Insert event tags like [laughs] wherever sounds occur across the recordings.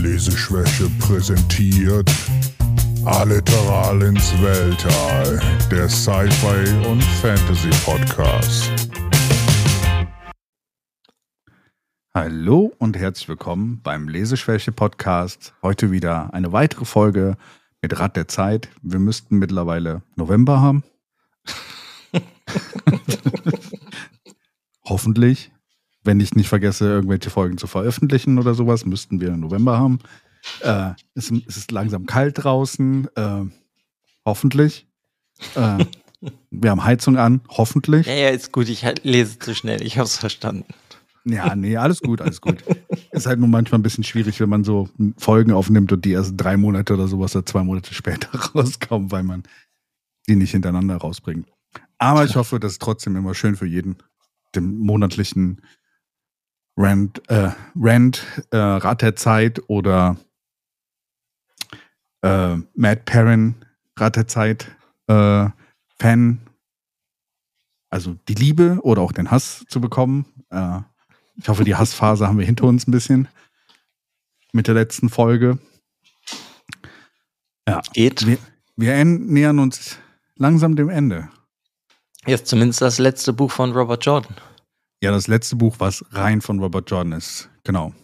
Leseschwäche präsentiert Alliteral ins Weltall, der Sci-Fi und Fantasy Podcast. Hallo und herzlich willkommen beim Leseschwäche Podcast. Heute wieder eine weitere Folge mit Rad der Zeit. Wir müssten mittlerweile November haben. [laughs] [laughs] Hoffentlich. Wenn ich nicht vergesse, irgendwelche Folgen zu veröffentlichen oder sowas, müssten wir im November haben. Äh, es, es, ist langsam kalt draußen. Äh, hoffentlich. Äh, wir haben Heizung an. Hoffentlich. Ja, ja, ist gut. Ich lese zu schnell. Ich habe es verstanden. Ja, nee, alles gut, alles gut. ist halt nur manchmal ein bisschen schwierig, wenn man so Folgen aufnimmt und die erst drei Monate oder sowas oder zwei Monate später [laughs] rauskommen, weil man die nicht hintereinander rausbringt. Aber ich hoffe, das ist trotzdem immer schön für jeden, den monatlichen Rand, äh, Rand äh, Rat der Zeit oder äh, Matt Perrin Rat der Zeit äh, Fan, also die Liebe oder auch den Hass zu bekommen. Äh, ich hoffe, die Hassphase [laughs] haben wir hinter uns ein bisschen mit der letzten Folge. Ja, geht. Wir, wir nähern uns langsam dem Ende. Jetzt zumindest das letzte Buch von Robert Jordan. Ja, das letzte Buch, was rein von Robert Jordan ist. Genau.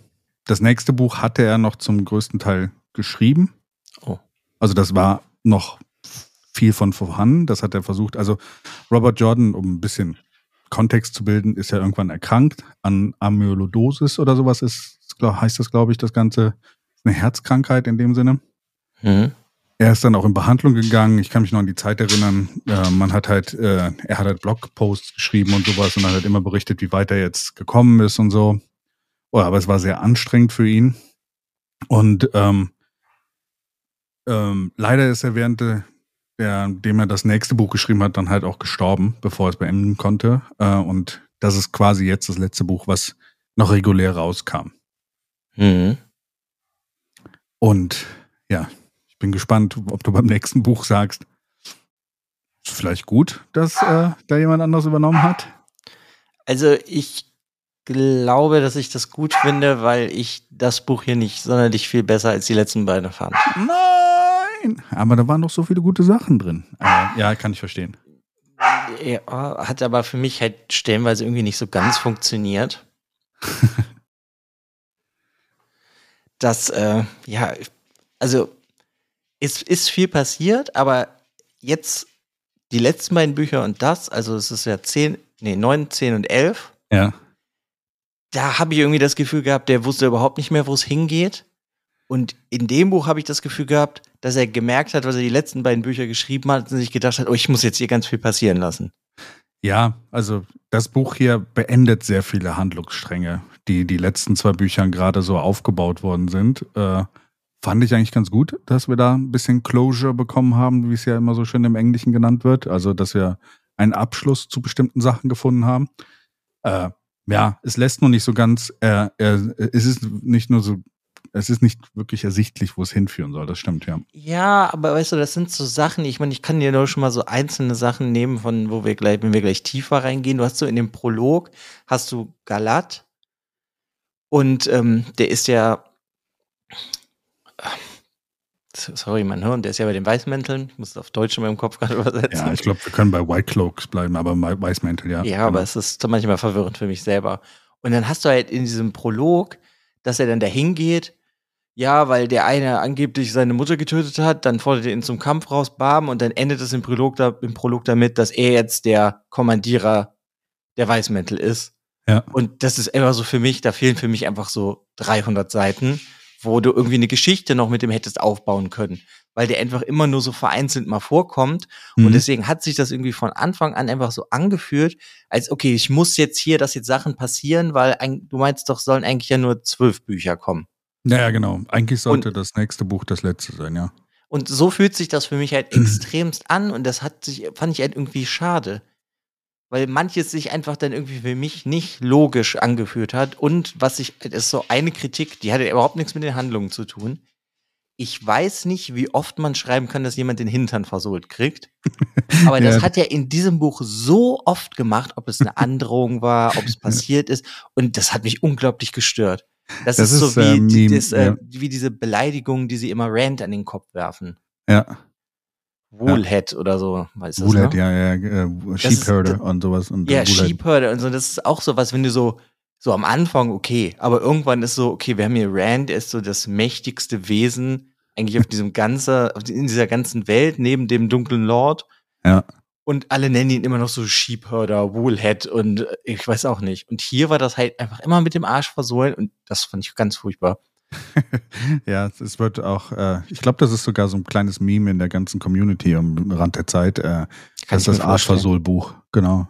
Das nächste Buch hatte er noch zum größten Teil geschrieben. Oh. Also das war noch viel von vorhanden. Das hat er versucht. Also Robert Jordan, um ein bisschen Kontext zu bilden, ist ja irgendwann erkrankt an Amyloidosis oder sowas ist, heißt das, glaube ich, das Ganze. Eine Herzkrankheit in dem Sinne. Mhm. Er ist dann auch in Behandlung gegangen. Ich kann mich noch an die Zeit erinnern. Äh, man hat halt, äh, er hat halt Blogposts geschrieben und sowas und hat halt immer berichtet, wie weit er jetzt gekommen ist und so. Oh, aber es war sehr anstrengend für ihn. Und ähm, ähm, leider ist er während der, dem er das nächste Buch geschrieben hat, dann halt auch gestorben, bevor er es beenden konnte. Äh, und das ist quasi jetzt das letzte Buch, was noch regulär rauskam. Mhm. Und ja, bin gespannt, ob du beim nächsten Buch sagst, ist vielleicht gut, dass äh, da jemand anders übernommen hat. Also ich glaube, dass ich das gut finde, weil ich das Buch hier nicht sonderlich viel besser als die letzten beiden fand. Nein! Aber da waren doch so viele gute Sachen drin. Äh, ja, kann ich verstehen. Ja, hat aber für mich halt stellenweise irgendwie nicht so ganz funktioniert. [laughs] das, äh, ja, also es ist viel passiert, aber jetzt die letzten beiden Bücher und das, also es ist ja 10, nee, 9, 10 und 11. Ja. Da habe ich irgendwie das Gefühl gehabt, der wusste überhaupt nicht mehr, wo es hingeht. Und in dem Buch habe ich das Gefühl gehabt, dass er gemerkt hat, was er die letzten beiden Bücher geschrieben hat und sich gedacht hat, oh, ich muss jetzt hier ganz viel passieren lassen. Ja, also das Buch hier beendet sehr viele Handlungsstränge, die die letzten zwei Büchern gerade so aufgebaut worden sind. Äh, fand ich eigentlich ganz gut, dass wir da ein bisschen Closure bekommen haben, wie es ja immer so schön im Englischen genannt wird. Also, dass wir einen Abschluss zu bestimmten Sachen gefunden haben. Äh, ja, es lässt nur nicht so ganz, äh, äh, es ist nicht nur so, es ist nicht wirklich ersichtlich, wo es hinführen soll. Das stimmt, ja. Ja, aber weißt du, das sind so Sachen, ich meine, ich kann dir nur schon mal so einzelne Sachen nehmen, von wo wir gleich, wenn wir gleich tiefer reingehen. Du hast so in dem Prolog, hast du Galat und ähm, der ist ja Sorry, mein Hirn, der ist ja bei den Weißmänteln. Ich muss es auf Deutsch in meinem Kopf gerade [laughs] übersetzen. Ja, ich glaube, wir können bei White Cloaks bleiben, aber Weißmäntel, ja. Ja, aber genau. es ist manchmal verwirrend für mich selber. Und dann hast du halt in diesem Prolog, dass er dann dahin geht, ja, weil der eine angeblich seine Mutter getötet hat, dann fordert er ihn zum Kampf raus, bam, und dann endet es im Prolog, da, im Prolog damit, dass er jetzt der Kommandierer der Weißmäntel ist. Ja. Und das ist immer so für mich, da fehlen für mich einfach so 300 Seiten wo du irgendwie eine Geschichte noch mit dem hättest aufbauen können, weil der einfach immer nur so vereinzelt mal vorkommt. Mhm. Und deswegen hat sich das irgendwie von Anfang an einfach so angefühlt, als okay, ich muss jetzt hier, dass jetzt Sachen passieren, weil ein, du meinst doch, sollen eigentlich ja nur zwölf Bücher kommen. Naja, genau. Eigentlich sollte und, das nächste Buch das letzte sein, ja. Und so fühlt sich das für mich halt [clears throat] extremst an und das hat sich, fand ich halt irgendwie schade weil manches sich einfach dann irgendwie für mich nicht logisch angefühlt hat. Und was ich, das ist so eine Kritik, die hatte überhaupt nichts mit den Handlungen zu tun. Ich weiß nicht, wie oft man schreiben kann, dass jemand den Hintern versohlt kriegt. [laughs] Aber das ja. hat er in diesem Buch so oft gemacht, ob es eine [laughs] Androhung war, ob es passiert ist. Und das hat mich unglaublich gestört. Das, das ist, ist so wie, äh, Meme, das, äh, ja. wie diese Beleidigung, die sie immer Rand an den Kopf werfen. Ja. Woolhead ja. oder so, weißt du? Woolhead, ne? ja, ja, äh, Sheepherder und sowas. Und ja, Sheepherder und so, das ist auch so was, wenn du so, so am Anfang okay, aber irgendwann ist so, okay, wir haben hier Rand, er ist so das mächtigste Wesen eigentlich auf diesem ganzen, in dieser ganzen Welt, neben dem dunklen Lord. Ja. Und alle nennen ihn immer noch so Sheepherder, Woolhead und äh, ich weiß auch nicht. Und hier war das halt einfach immer mit dem Arsch versohlen und das fand ich ganz furchtbar. [laughs] ja, es wird auch, äh, ich glaube, das ist sogar so ein kleines Meme in der ganzen Community am Rand der Zeit. Äh, das ist das Arschversohl-Buch, genau.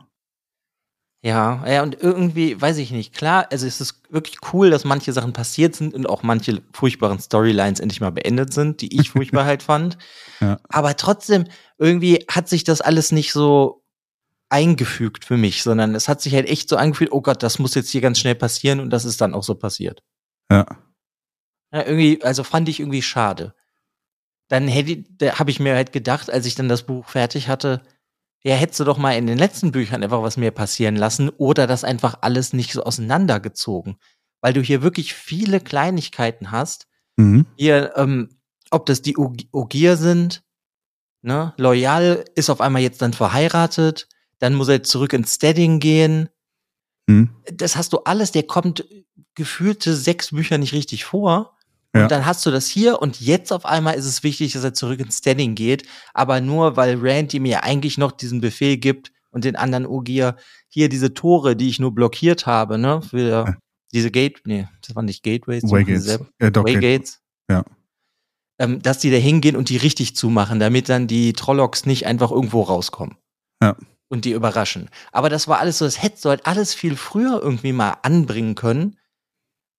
Ja, ja, und irgendwie, weiß ich nicht, klar, also es ist wirklich cool, dass manche Sachen passiert sind und auch manche furchtbaren Storylines endlich mal beendet sind, die ich furchtbar [laughs] halt fand. Ja. Aber trotzdem, irgendwie hat sich das alles nicht so eingefügt für mich, sondern es hat sich halt echt so angefühlt, oh Gott, das muss jetzt hier ganz schnell passieren und das ist dann auch so passiert. Ja. Ja irgendwie, also fand ich irgendwie schade. Dann hätte, da habe ich mir halt gedacht, als ich dann das Buch fertig hatte, ja, hättest du doch mal in den letzten Büchern einfach was mehr passieren lassen oder das einfach alles nicht so auseinandergezogen. Weil du hier wirklich viele Kleinigkeiten hast. Mhm. Hier, ähm, ob das die Ogier sind, ne? Loyal ist auf einmal jetzt dann verheiratet, dann muss er zurück ins Stedding gehen. Mhm. Das hast du alles, der kommt gefühlte sechs Bücher nicht richtig vor. Ja. Und dann hast du das hier und jetzt auf einmal ist es wichtig, dass er zurück ins Standing geht, aber nur weil Randy mir eigentlich noch diesen Befehl gibt und den anderen Ogier hier diese Tore, die ich nur blockiert habe, ne, für ja. diese Gate, nee, das waren nicht Gateways, Waygates. Ja, Waygates. Ja. Ähm, dass die da hingehen und die richtig zumachen, damit dann die Trollocks nicht einfach irgendwo rauskommen. Ja. Und die überraschen. Aber das war alles so, das hättest du halt alles viel früher irgendwie mal anbringen können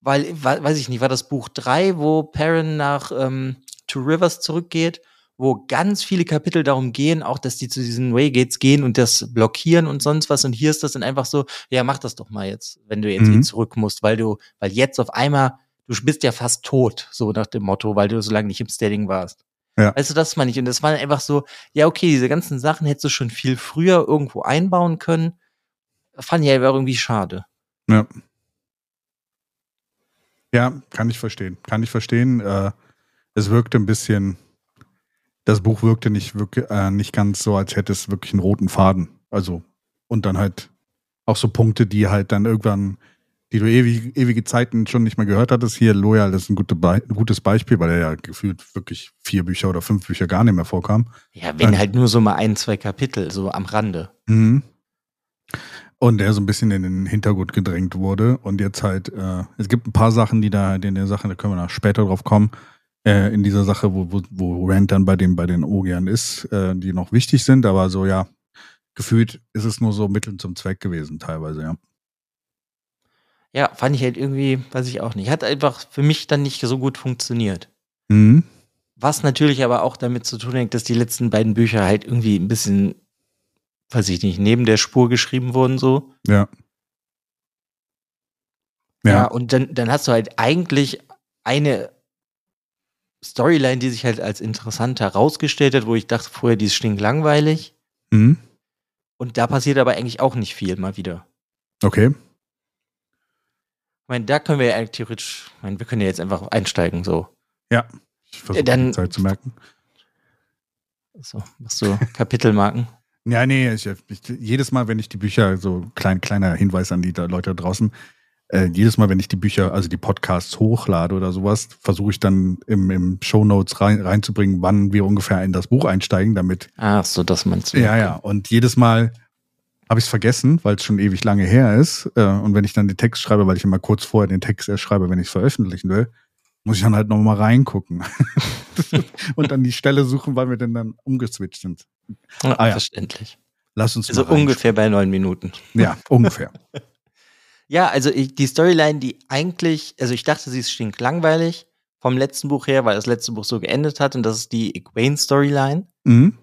weil, weiß ich nicht, war das Buch 3, wo Perrin nach ähm, Two Rivers zurückgeht, wo ganz viele Kapitel darum gehen, auch dass die zu diesen Waygates gehen und das blockieren und sonst was. Und hier ist das dann einfach so, ja, mach das doch mal jetzt, wenn du jetzt mhm. zurück musst, weil du, weil jetzt auf einmal, du bist ja fast tot, so nach dem Motto, weil du so lange nicht im Steading warst. Ja. Weißt du, das meine ich. Und das war einfach so, ja, okay, diese ganzen Sachen hättest du schon viel früher irgendwo einbauen können. Fand ich aber irgendwie schade. Ja. Ja, kann ich verstehen. Kann ich verstehen. Äh, es wirkte ein bisschen, das Buch wirkte nicht, wirklich, äh, nicht ganz so, als hätte es wirklich einen roten Faden. Also, und dann halt auch so Punkte, die halt dann irgendwann, die du ewig, ewige Zeiten schon nicht mehr gehört hattest. Hier, Loyal ist ein, gute Be gutes Beispiel, weil er ja gefühlt wirklich vier Bücher oder fünf Bücher gar nicht mehr vorkam. Ja, wenn dann, halt nur so mal ein, zwei Kapitel, so am Rande. Mhm und der so ein bisschen in den Hintergrund gedrängt wurde. Und jetzt halt, äh, es gibt ein paar Sachen, die da in der Sache, da können wir noch später drauf kommen, äh, in dieser Sache, wo, wo, wo Rand dann bei den, bei den Ogiern ist, äh, die noch wichtig sind, aber so, ja, gefühlt ist es nur so Mittel zum Zweck gewesen, teilweise, ja. Ja, fand ich halt irgendwie, weiß ich auch nicht. Hat einfach für mich dann nicht so gut funktioniert. Mhm. Was natürlich aber auch damit zu tun hat, dass die letzten beiden Bücher halt irgendwie ein bisschen weiß ich nicht, neben der Spur geschrieben wurden, so. Ja. Ja, ja und dann, dann hast du halt eigentlich eine Storyline, die sich halt als interessant herausgestellt hat, wo ich dachte vorher, die ist stinklangweilig. Mhm. Und da passiert aber eigentlich auch nicht viel mal wieder. Okay. Ich meine, da können wir ja theoretisch, ich meine, wir können ja jetzt einfach einsteigen, so. Ja, ich versuche die Zeit zu merken. So, machst du Kapitelmarken? Ja, nee, ich, ich, jedes Mal, wenn ich die Bücher, so klein, kleiner Hinweis an die Leute da draußen, äh, jedes Mal, wenn ich die Bücher, also die Podcasts hochlade oder sowas, versuche ich dann im, im Show Notes rein, reinzubringen, wann wir ungefähr in das Buch einsteigen, damit. Ach so, das meinst du. Ja, ja. Und jedes Mal habe ich es vergessen, weil es schon ewig lange her ist. Äh, und wenn ich dann den Text schreibe, weil ich immer kurz vorher den Text erst schreibe, wenn ich es veröffentlichen will, muss ich dann halt nochmal reingucken. [laughs] [laughs] und dann die Stelle suchen, weil wir denn dann umgeswitcht sind. Ah, ja. Verständlich. Lass uns Also ungefähr bei neun Minuten. Ja, ungefähr. [laughs] ja, also ich, die Storyline, die eigentlich, also ich dachte, sie ist stinklangweilig vom letzten Buch her, weil das letzte Buch so geendet hat und das ist die Egwene-Storyline. Mhm.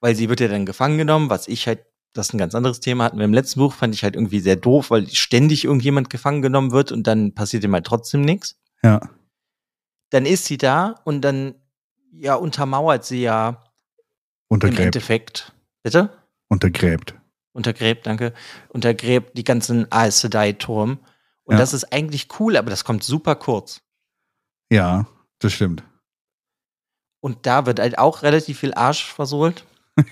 Weil sie wird ja dann gefangen genommen, was ich halt, das ist ein ganz anderes Thema hatten wir im letzten Buch, fand ich halt irgendwie sehr doof, weil ständig irgendjemand gefangen genommen wird und dann passiert ihm halt trotzdem nichts. Ja. Dann ist sie da und dann, ja, untermauert sie ja Untergräbt. Im Endeffekt. Bitte? Untergräbt. Untergräbt, danke. Untergräbt die ganzen Aes Sedai-Turm. Und ja. das ist eigentlich cool, aber das kommt super kurz. Ja, das stimmt. Und da wird halt auch relativ viel Arsch versohlt. [laughs]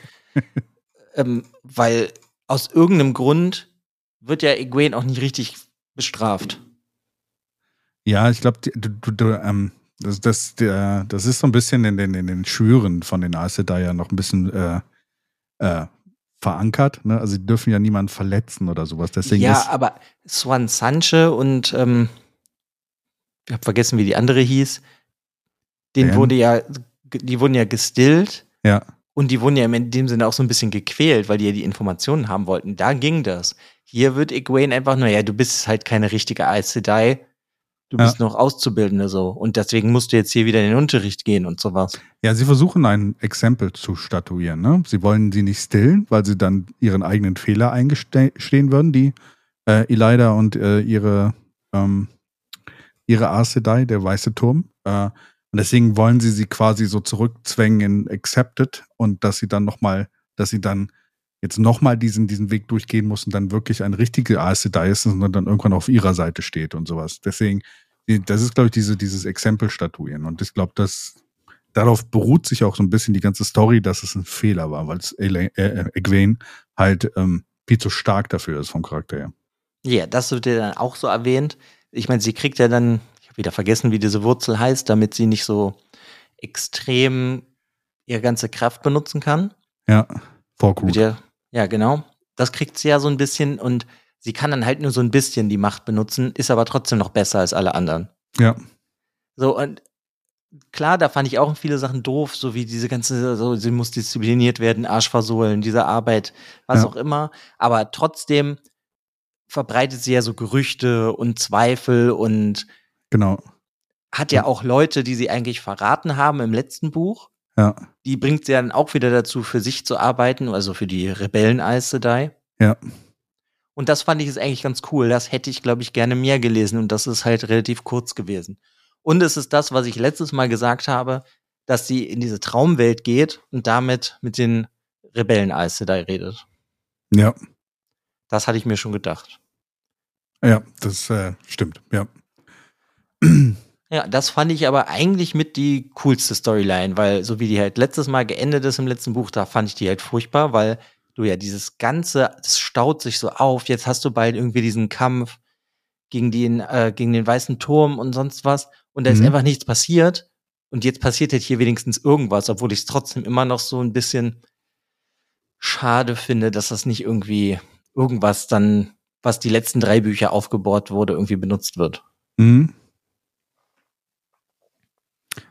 ähm, weil aus irgendeinem Grund wird ja Egwene auch nicht richtig bestraft. Ja, ich glaube, du, du, du, ähm, das, das, der, das ist so ein bisschen in den, in den Schwüren von den Aes ja noch ein bisschen äh, äh, verankert. Ne? Also sie dürfen ja niemanden verletzen oder sowas. Deswegen ja, aber Swan Sanche und ähm, ich habe vergessen, wie die andere hieß. Den wurde ja, die wurden ja gestillt. Ja. Und die wurden ja in dem Sinne auch so ein bisschen gequält, weil die ja die Informationen haben wollten. Da ging das. Hier wird Egwene einfach nur, ja, du bist halt keine richtige Aes Sedai. Du bist ja. noch Auszubildende so. Und deswegen musst du jetzt hier wieder in den Unterricht gehen und sowas. Ja, sie versuchen ein Exempel zu statuieren. Ne? Sie wollen sie nicht stillen, weil sie dann ihren eigenen Fehler eingestehen würden, die äh, Elida und äh, ihre, ähm, ihre Aes Sedai, der weiße Turm. Äh, und deswegen wollen sie sie quasi so zurückzwängen in Accepted und dass sie dann nochmal, dass sie dann jetzt nochmal diesen, diesen Weg durchgehen muss und dann wirklich ein richtiger Aes Sedai ist und dann irgendwann auf ihrer Seite steht und sowas. Deswegen, das ist, glaube ich, diese, dieses Exempel-Statuieren. Und ich glaube, dass darauf beruht sich auch so ein bisschen die ganze Story, dass es ein Fehler war, weil es äh, äh, Egwene halt ähm, viel zu stark dafür ist vom Charakter her. Ja, das wird ja dann auch so erwähnt. Ich meine, sie kriegt ja dann, ich habe wieder vergessen, wie diese Wurzel heißt, damit sie nicht so extrem ihre ganze Kraft benutzen kann. Ja, Vorkrug. Ja, genau. Das kriegt sie ja so ein bisschen und sie kann dann halt nur so ein bisschen die Macht benutzen, ist aber trotzdem noch besser als alle anderen. Ja. So, und klar, da fand ich auch viele Sachen doof, so wie diese ganze, so, sie muss diszipliniert werden, Arsch versohlen, diese Arbeit, was ja. auch immer. Aber trotzdem verbreitet sie ja so Gerüchte und Zweifel und genau. hat ja auch Leute, die sie eigentlich verraten haben im letzten Buch. Ja. Die bringt sie dann auch wieder dazu, für sich zu arbeiten, also für die Rebellen Aes Sedai. Ja. Und das fand ich jetzt eigentlich ganz cool. Das hätte ich, glaube ich, gerne mehr gelesen und das ist halt relativ kurz gewesen. Und es ist das, was ich letztes Mal gesagt habe, dass sie in diese Traumwelt geht und damit mit den Rebellen Aes Sedai redet. Ja. Das hatte ich mir schon gedacht. Ja, das äh, stimmt, ja. [clears throat] Ja, das fand ich aber eigentlich mit die coolste Storyline, weil so wie die halt letztes Mal geendet ist im letzten Buch, da fand ich die halt furchtbar, weil du ja dieses ganze, das staut sich so auf. Jetzt hast du bald irgendwie diesen Kampf gegen den, äh, gegen den weißen Turm und sonst was und da mhm. ist einfach nichts passiert. Und jetzt passiert halt hier wenigstens irgendwas, obwohl ich es trotzdem immer noch so ein bisschen schade finde, dass das nicht irgendwie irgendwas dann, was die letzten drei Bücher aufgebaut wurde, irgendwie benutzt wird. Mhm.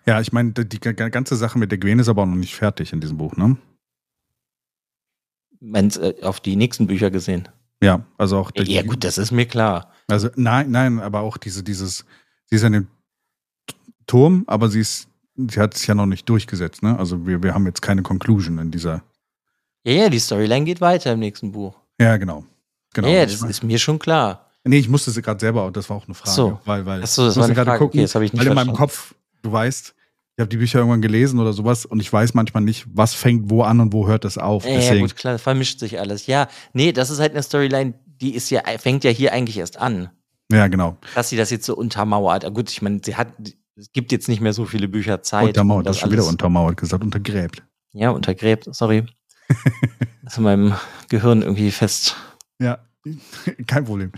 Ja, ich meine, die ganze Sache mit der Gwen ist aber auch noch nicht fertig in diesem Buch, ne? Meinst äh, auf die nächsten Bücher gesehen? Ja, also auch. Ja, ja, gut, das ist mir klar. Also nein, nein, aber auch diese, dieses, sie ist an dem Turm, aber sie ist, sie hat sich ja noch nicht durchgesetzt, ne? Also wir, wir haben jetzt keine Conclusion in dieser. Ja, ja, die Storyline geht weiter im nächsten Buch. Ja, genau. genau. Ja, das ist mir schon klar. Nee, ich musste sie gerade selber, das war auch eine Frage. So. Weil, weil Achso, das war eine Frage. Gucken, okay, das habe ich nicht Weil verstanden. in meinem Kopf, du weißt, ich habe die Bücher irgendwann gelesen oder sowas und ich weiß manchmal nicht, was fängt wo an und wo hört es auf. Ja, Deswegen. ja gut, klar, vermischt sich alles. Ja, nee, das ist halt eine Storyline, die ist ja, fängt ja hier eigentlich erst an. Ja, genau. Dass sie das jetzt so untermauert. Gut, ich meine, sie hat, es gibt jetzt nicht mehr so viele Bücher Zeit. Untermauert, das, das schon wieder untermauert gesagt, untergräbt. Ja, untergräbt, sorry. [laughs] das ist in meinem Gehirn irgendwie fest. Ja, [laughs] kein Problem.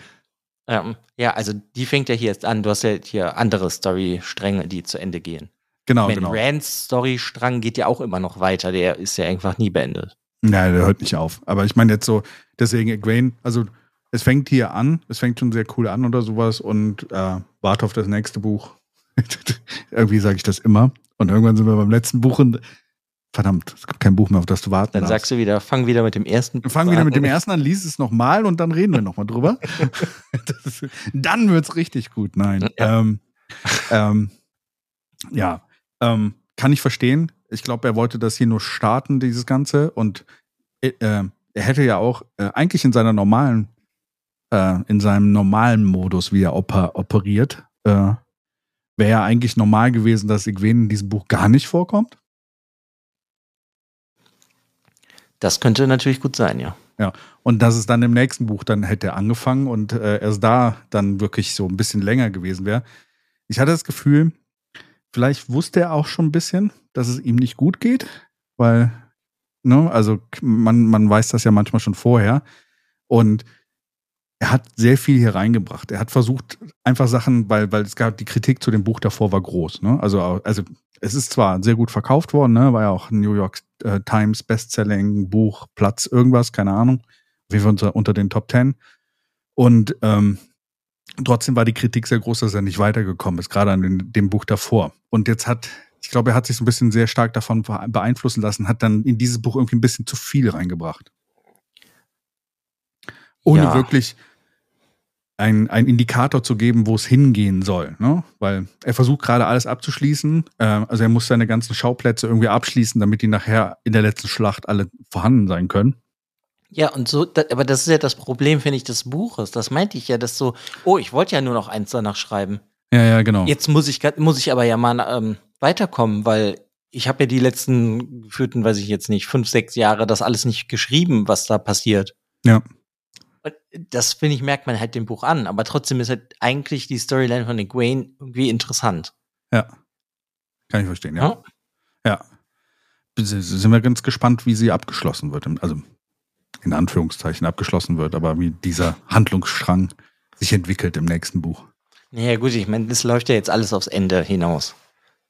Ähm, ja, also die fängt ja hier erst an. Du hast ja hier andere Story-Stränge, die zu Ende gehen. Genau, mein genau. Rands Story-Strang geht ja auch immer noch weiter. Der ist ja einfach nie beendet. Nein, der hört nicht auf. Aber ich meine jetzt so, deswegen Egwene, also es fängt hier an, es fängt schon sehr cool an oder sowas und äh, warte auf das nächste Buch. [laughs] Irgendwie sage ich das immer. Und irgendwann sind wir beim letzten Buch und verdammt, es gibt kein Buch mehr, auf das du warten Dann darfst. sagst du wieder, fang wieder mit dem ersten Buch Fang wieder mit dem ersten an, lies es nochmal und dann reden wir nochmal drüber. [laughs] ist, dann wird's richtig gut. Nein. Ja. Ähm, ähm, ja. Ähm, kann ich verstehen. Ich glaube, er wollte das hier nur starten, dieses Ganze. Und äh, er hätte ja auch äh, eigentlich in seiner normalen, äh, in seinem normalen Modus, wie er oper operiert, äh, wäre ja eigentlich normal gewesen, dass Igwen in diesem Buch gar nicht vorkommt. Das könnte natürlich gut sein, ja. Ja, und dass es dann im nächsten Buch dann hätte angefangen und äh, erst da dann wirklich so ein bisschen länger gewesen wäre. Ich hatte das Gefühl, vielleicht wusste er auch schon ein bisschen, dass es ihm nicht gut geht, weil, ne, also man, man weiß das ja manchmal schon vorher. Und er hat sehr viel hier reingebracht. Er hat versucht, einfach Sachen, weil, weil es gab, die Kritik zu dem Buch davor war groß. Ne? Also, also es ist zwar sehr gut verkauft worden, ne? war ja auch New York äh, Times Bestselling, Buch, Platz, irgendwas, keine Ahnung. Wie wir unter, unter den Top Ten. Und ähm, trotzdem war die Kritik sehr groß, dass er nicht weitergekommen ist, gerade an den, dem Buch davor. Und jetzt hat, ich glaube, er hat sich so ein bisschen sehr stark davon beeinflussen lassen, hat dann in dieses Buch irgendwie ein bisschen zu viel reingebracht. Ohne ja. wirklich ein, ein Indikator zu geben, wo es hingehen soll. Ne? Weil er versucht gerade alles abzuschließen. Äh, also er muss seine ganzen Schauplätze irgendwie abschließen, damit die nachher in der letzten Schlacht alle vorhanden sein können. Ja, und so, da, aber das ist ja das Problem, finde ich, des Buches. Das meinte ich ja, dass so, oh, ich wollte ja nur noch eins danach schreiben. Ja, ja, genau. Jetzt muss ich, muss ich aber ja mal ähm, weiterkommen, weil ich habe ja die letzten geführten, weiß ich jetzt nicht, fünf, sechs Jahre das alles nicht geschrieben, was da passiert. Ja das finde ich, merkt man halt dem Buch an. Aber trotzdem ist halt eigentlich die Storyline von Egwene irgendwie interessant. Ja. Kann ich verstehen, ja. Ja. ja. Sind wir ganz gespannt, wie sie abgeschlossen wird. Also in Anführungszeichen abgeschlossen wird, aber wie dieser Handlungsstrang sich entwickelt im nächsten Buch. Naja, gut, ich meine, das läuft ja jetzt alles aufs Ende hinaus.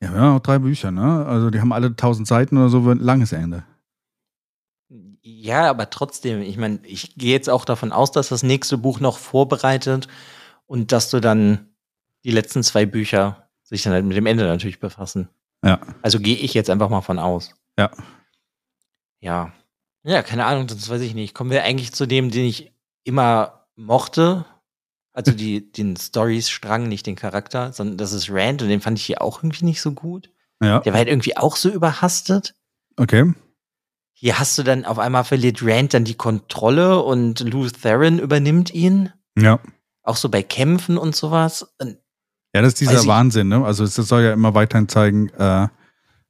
Ja, ja, auch drei Bücher, ne? Also die haben alle tausend Seiten oder so, ein langes Ende. Ja, aber trotzdem, ich meine, ich gehe jetzt auch davon aus, dass das nächste Buch noch vorbereitet und dass du dann die letzten zwei Bücher sich dann halt mit dem Ende natürlich befassen. Ja. Also gehe ich jetzt einfach mal von aus. Ja. Ja. Ja, keine Ahnung, das weiß ich nicht. Kommen wir eigentlich zu dem, den ich immer mochte. Also die, [laughs] den Stories-Strang, nicht den Charakter, sondern das ist Rand und den fand ich hier auch irgendwie nicht so gut. Ja. Der war halt irgendwie auch so überhastet. Okay. Hier hast du dann auf einmal verliert Rand dann die Kontrolle und Lou Theron übernimmt ihn. Ja. Auch so bei Kämpfen und sowas. Ja, das ist dieser Wahnsinn, ne? Also es soll ja immer weiterhin zeigen, äh,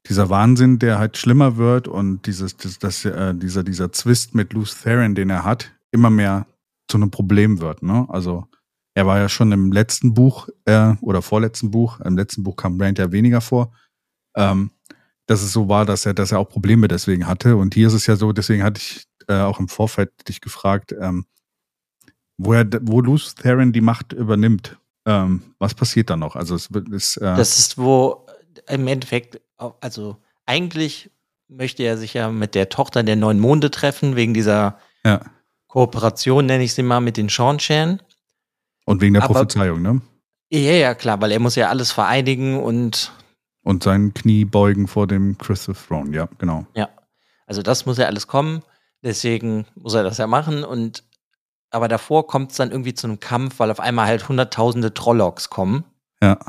dieser Wahnsinn, der halt schlimmer wird und dieses, das, das, äh, dieser, dieser Zwist mit Lou Theron, den er hat, immer mehr zu einem Problem wird, ne? Also er war ja schon im letzten Buch äh, oder vorletzten Buch, im letzten Buch kam Rand ja weniger vor. Ähm, dass es so war, dass er, dass er auch Probleme deswegen hatte. Und hier ist es ja so, deswegen hatte ich äh, auch im Vorfeld dich gefragt, ähm, wo, er, wo Luce Theron die Macht übernimmt. Ähm, was passiert da noch? Also es ist, äh das ist, wo im Endeffekt, also eigentlich möchte er sich ja mit der Tochter der neuen Monde treffen, wegen dieser ja. Kooperation, nenne ich sie mal, mit den Sean Und wegen der Aber, Prophezeiung, ne? Ja, ja, klar, weil er muss ja alles vereinigen und und sein Knie beugen vor dem Crystal Throne, ja, genau. Ja, also das muss ja alles kommen, deswegen muss er das ja machen und aber davor kommt es dann irgendwie zu einem Kampf, weil auf einmal halt hunderttausende Trollocks kommen. Ja.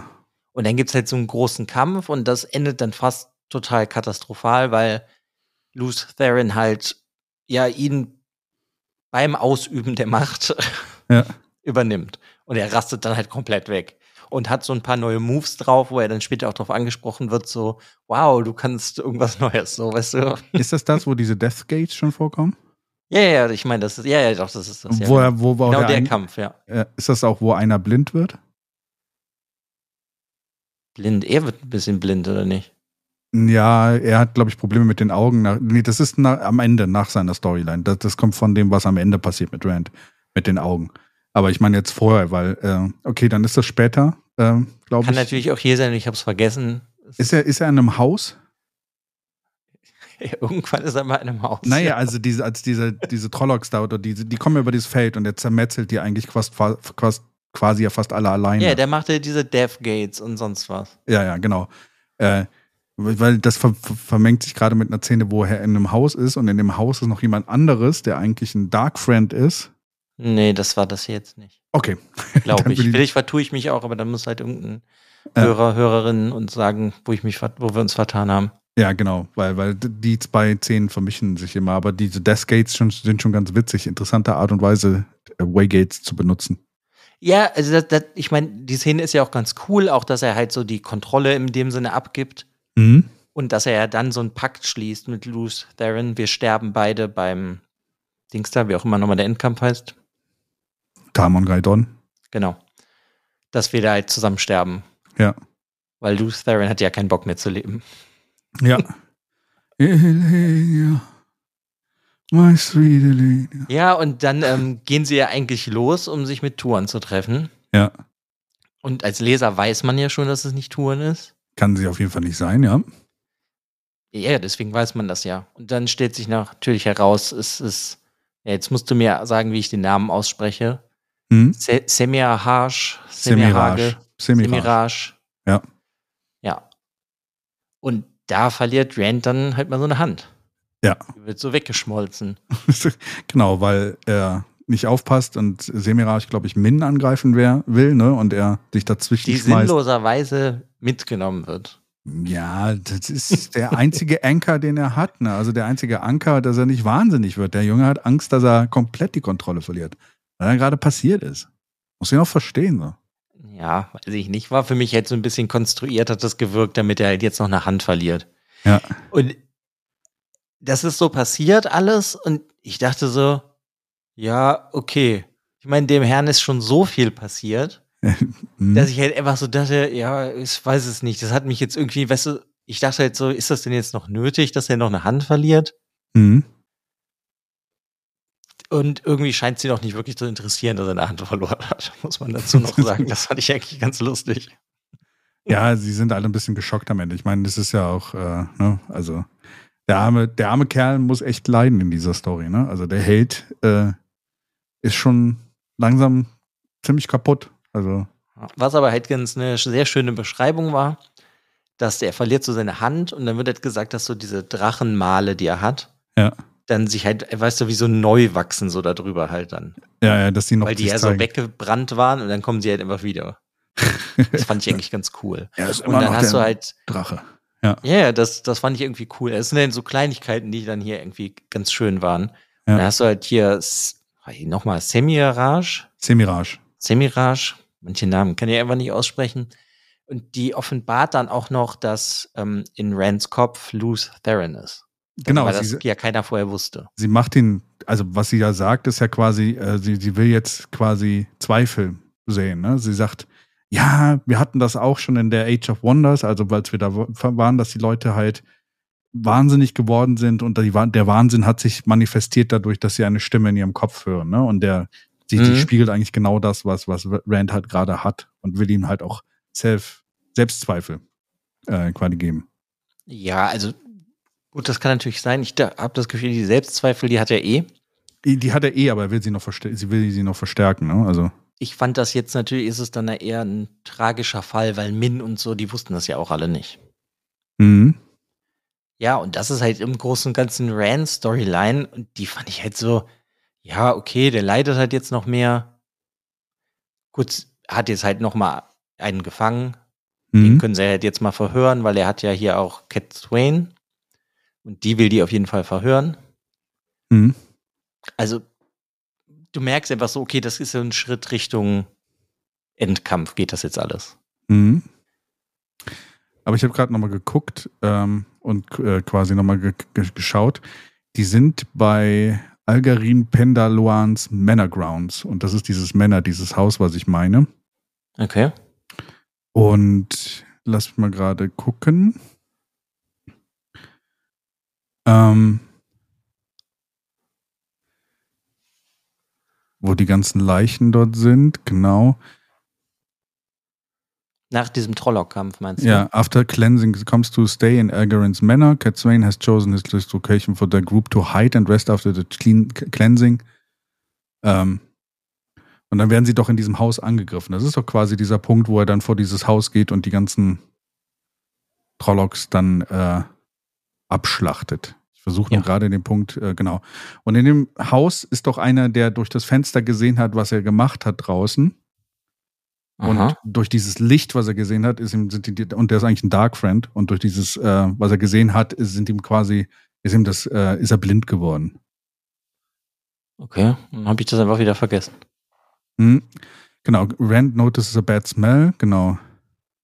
Und dann gibt es halt so einen großen Kampf und das endet dann fast total katastrophal, weil Luce Theron halt ja ihn beim Ausüben der Macht ja. [laughs] übernimmt. Und er rastet dann halt komplett weg und hat so ein paar neue Moves drauf, wo er dann später auch darauf angesprochen wird, so, wow, du kannst irgendwas Neues, so, weißt du. Ist das das, wo diese Death Gates schon vorkommen? Ja, ja, ich meine, das ist, ja, ja, doch, das ist das. Ja, wo, er, wo, wo genau der, der Kampf, ja. Ist das auch, wo einer blind wird? Blind, er wird ein bisschen blind, oder nicht? Ja, er hat, glaube ich, Probleme mit den Augen. Nach, nee, das ist nach, am Ende, nach seiner Storyline. Das, das kommt von dem, was am Ende passiert mit Rand, mit den Augen. Aber ich meine jetzt vorher, weil, äh, okay, dann ist das später, äh, glaube ich. Kann natürlich auch hier sein, ich habe es vergessen. Ist er, ist er in einem Haus? [laughs] Irgendwann ist er mal in einem Haus. Naja, [laughs] also diese, als diese, diese Trollocks da oder diese, die kommen über dieses Feld und der zermetzelt die eigentlich quasi, quasi, quasi ja fast alle alleine. Ja, der macht ja diese Death Gates und sonst was. Ja, ja, genau. Äh, weil das ver vermengt sich gerade mit einer Szene, wo er in einem Haus ist und in dem Haus ist noch jemand anderes, der eigentlich ein Dark Friend ist Nee, das war das jetzt nicht. Okay. [laughs] Glaube ich. Vielleicht vertue ich mich auch, aber dann muss halt irgendein äh, Hörer, Hörerin uns sagen, wo ich mich, wo wir uns vertan haben. Ja, genau, weil, weil die zwei Szenen vermischen sich immer, aber diese Death Gates schon, sind schon ganz witzig. Interessante Art und Weise, äh, Waygates zu benutzen. Ja, also das, das, ich meine, die Szene ist ja auch ganz cool, auch dass er halt so die Kontrolle in dem Sinne abgibt. Mhm. Und dass er ja dann so einen Pakt schließt mit Luce Theron. Wir sterben beide beim Dings da, wie auch immer nochmal der Endkampf heißt. Tamon Gaidon. Genau. Dass wir da halt zusammen sterben. Ja. Weil Luce Theron hat ja keinen Bock mehr zu leben. Ja. [laughs] Elenia. My sweet Elenia. Ja, und dann ähm, gehen sie ja eigentlich los, um sich mit Touren zu treffen. Ja. Und als Leser weiß man ja schon, dass es nicht Touren ist. Kann sie auf jeden Fall nicht sein, ja. Ja, deswegen weiß man das ja. Und dann stellt sich natürlich heraus, es ist, ja, jetzt musst du mir sagen, wie ich den Namen ausspreche. Hm? Se. Semirage, Semirage. Semirage. Ja. Ja. Und da verliert Rand dann halt mal so eine Hand. Ja. Die wird so weggeschmolzen. [laughs] genau, weil er nicht aufpasst und Semiraj, glaube ich, Min angreifen wer, will, ne? Und er sich dazwischen Die schmeißt. sinnloserweise mitgenommen wird. Ja, das ist der einzige Anker, den er hat. Ne? Also der einzige Anker, dass er nicht wahnsinnig wird. Der Junge hat Angst, dass er komplett die Kontrolle verliert. Was da gerade passiert ist. Muss ich auch verstehen. So. Ja, weiß ich nicht. War für mich jetzt so ein bisschen konstruiert, hat das gewirkt, damit er halt jetzt noch eine Hand verliert. Ja. Und das ist so passiert alles und ich dachte so, ja, okay. Ich meine, dem Herrn ist schon so viel passiert, [laughs] Hm. dass ich halt einfach so dachte, ja, ich weiß es nicht. Das hat mich jetzt irgendwie, weißt du, ich dachte halt so, ist das denn jetzt noch nötig, dass er noch eine Hand verliert? Mhm. Und irgendwie scheint sie noch nicht wirklich zu interessieren, dass er eine Hand verloren hat, [laughs] muss man dazu noch sagen. Das fand ich eigentlich ganz lustig. Ja, sie sind alle ein bisschen geschockt am Ende. Ich meine, das ist ja auch, äh, ne, also der arme, der arme Kerl muss echt leiden in dieser Story, ne? Also der Held äh, ist schon langsam ziemlich kaputt. Also, Was aber halt ganz eine sehr schöne Beschreibung war, dass der verliert so seine Hand und dann wird halt gesagt, dass so diese Drachenmale, die er hat, Ja. Dann sich halt, weißt du, wie so neu wachsen so darüber halt dann. ja, ja, dass die noch Weil die ja so zeigen. weggebrannt waren und dann kommen sie halt einfach wieder. [laughs] Das fand ich eigentlich ganz cool. Ja, ist Und immer dann noch hast du halt, Drache. ja, ja, das, das fand ich irgendwie cool. Es sind dann so Kleinigkeiten, die dann hier irgendwie ganz schön waren. Ja. Und dann hast du halt hier nochmal Semiraj, Semiraj. Semiraj, manche Namen kann ich einfach nicht aussprechen. Und die offenbart dann auch noch, dass ähm, in Rands Kopf Luce Theron ist. Genau, Weil das sie- ja keiner vorher wusste. Sie macht ihn, also was sie ja sagt, ist ja quasi, äh, sie, sie will jetzt quasi Zweifel sehen. Ne? Sie sagt, ja, wir hatten das auch schon in der Age of Wonders, also als wir da waren, dass die Leute halt wahnsinnig geworden sind und die, der Wahnsinn hat sich manifestiert dadurch, dass sie eine Stimme in ihrem Kopf hören. Ne? Und der, sie, Mhm. spiegelt eigentlich genau das, was, was Rand halt gerade hat und will ihm halt auch Self, Selbstzweifel äh, quasi geben. Ja, also gut, das kann natürlich sein. Ich habe das Gefühl, die Selbstzweifel, die hat er eh. Die, hat er eh, aber er will sie noch verstärken, sie will sie noch verstärken, ne? Also. Ich fand das jetzt natürlich, ist es dann eher ein tragischer Fall, weil Min und so, die wussten das ja auch alle nicht. Mhm. Ja, und das ist halt im Großen und Ganzen Rand's Storyline und die fand ich halt so, ja, okay, der leidet halt jetzt noch mehr. Gut, hat jetzt halt noch mal einen gefangen. Den Mhm. können sie halt jetzt mal verhören, weil er hat ja hier auch Cat Swain und die will die auf jeden Fall verhören. Mhm. Also du merkst einfach so, okay, das ist so ein Schritt Richtung Endkampf, geht das jetzt alles. Mhm. Aber ich habe gerade nochmal geguckt ähm, und äh, quasi nochmal ge ge geschaut. Die sind bei Algarin Pendaloans Manor Grounds. Und das ist dieses Männer, dieses Haus, was ich meine. Okay. Und lass mich mal gerade gucken. Ähm, wo die ganzen Leichen dort sind, genau. Nach diesem Trollock-Kampf meinst du? Yeah, after cleansing comes to stay in Algarin's manor, Cat Swain has chosen his location for the group to hide and rest after the clean, cleansing. Ähm, und dann werden sie doch in diesem Haus angegriffen. Das ist doch quasi dieser Punkt, wo er dann vor dieses Haus geht und die ganzen Trollocks dann äh, abschlachtet. Ich versuche nur Ja. gerade den Punkt, äh, genau. Und in dem Haus ist doch einer, der durch das Fenster gesehen hat, was er gemacht hat draußen. Und Aha. durch dieses Licht, was er gesehen hat, ist ihm, sind die, und der ist eigentlich ein Dark Friend, und durch dieses, äh, was er gesehen hat, ist, sind ihm quasi, ist ihm das, äh, ist er blind geworden. Okay, dann habe ich das einfach wieder vergessen. Hm. Genau, Rand notices a bad smell, genau.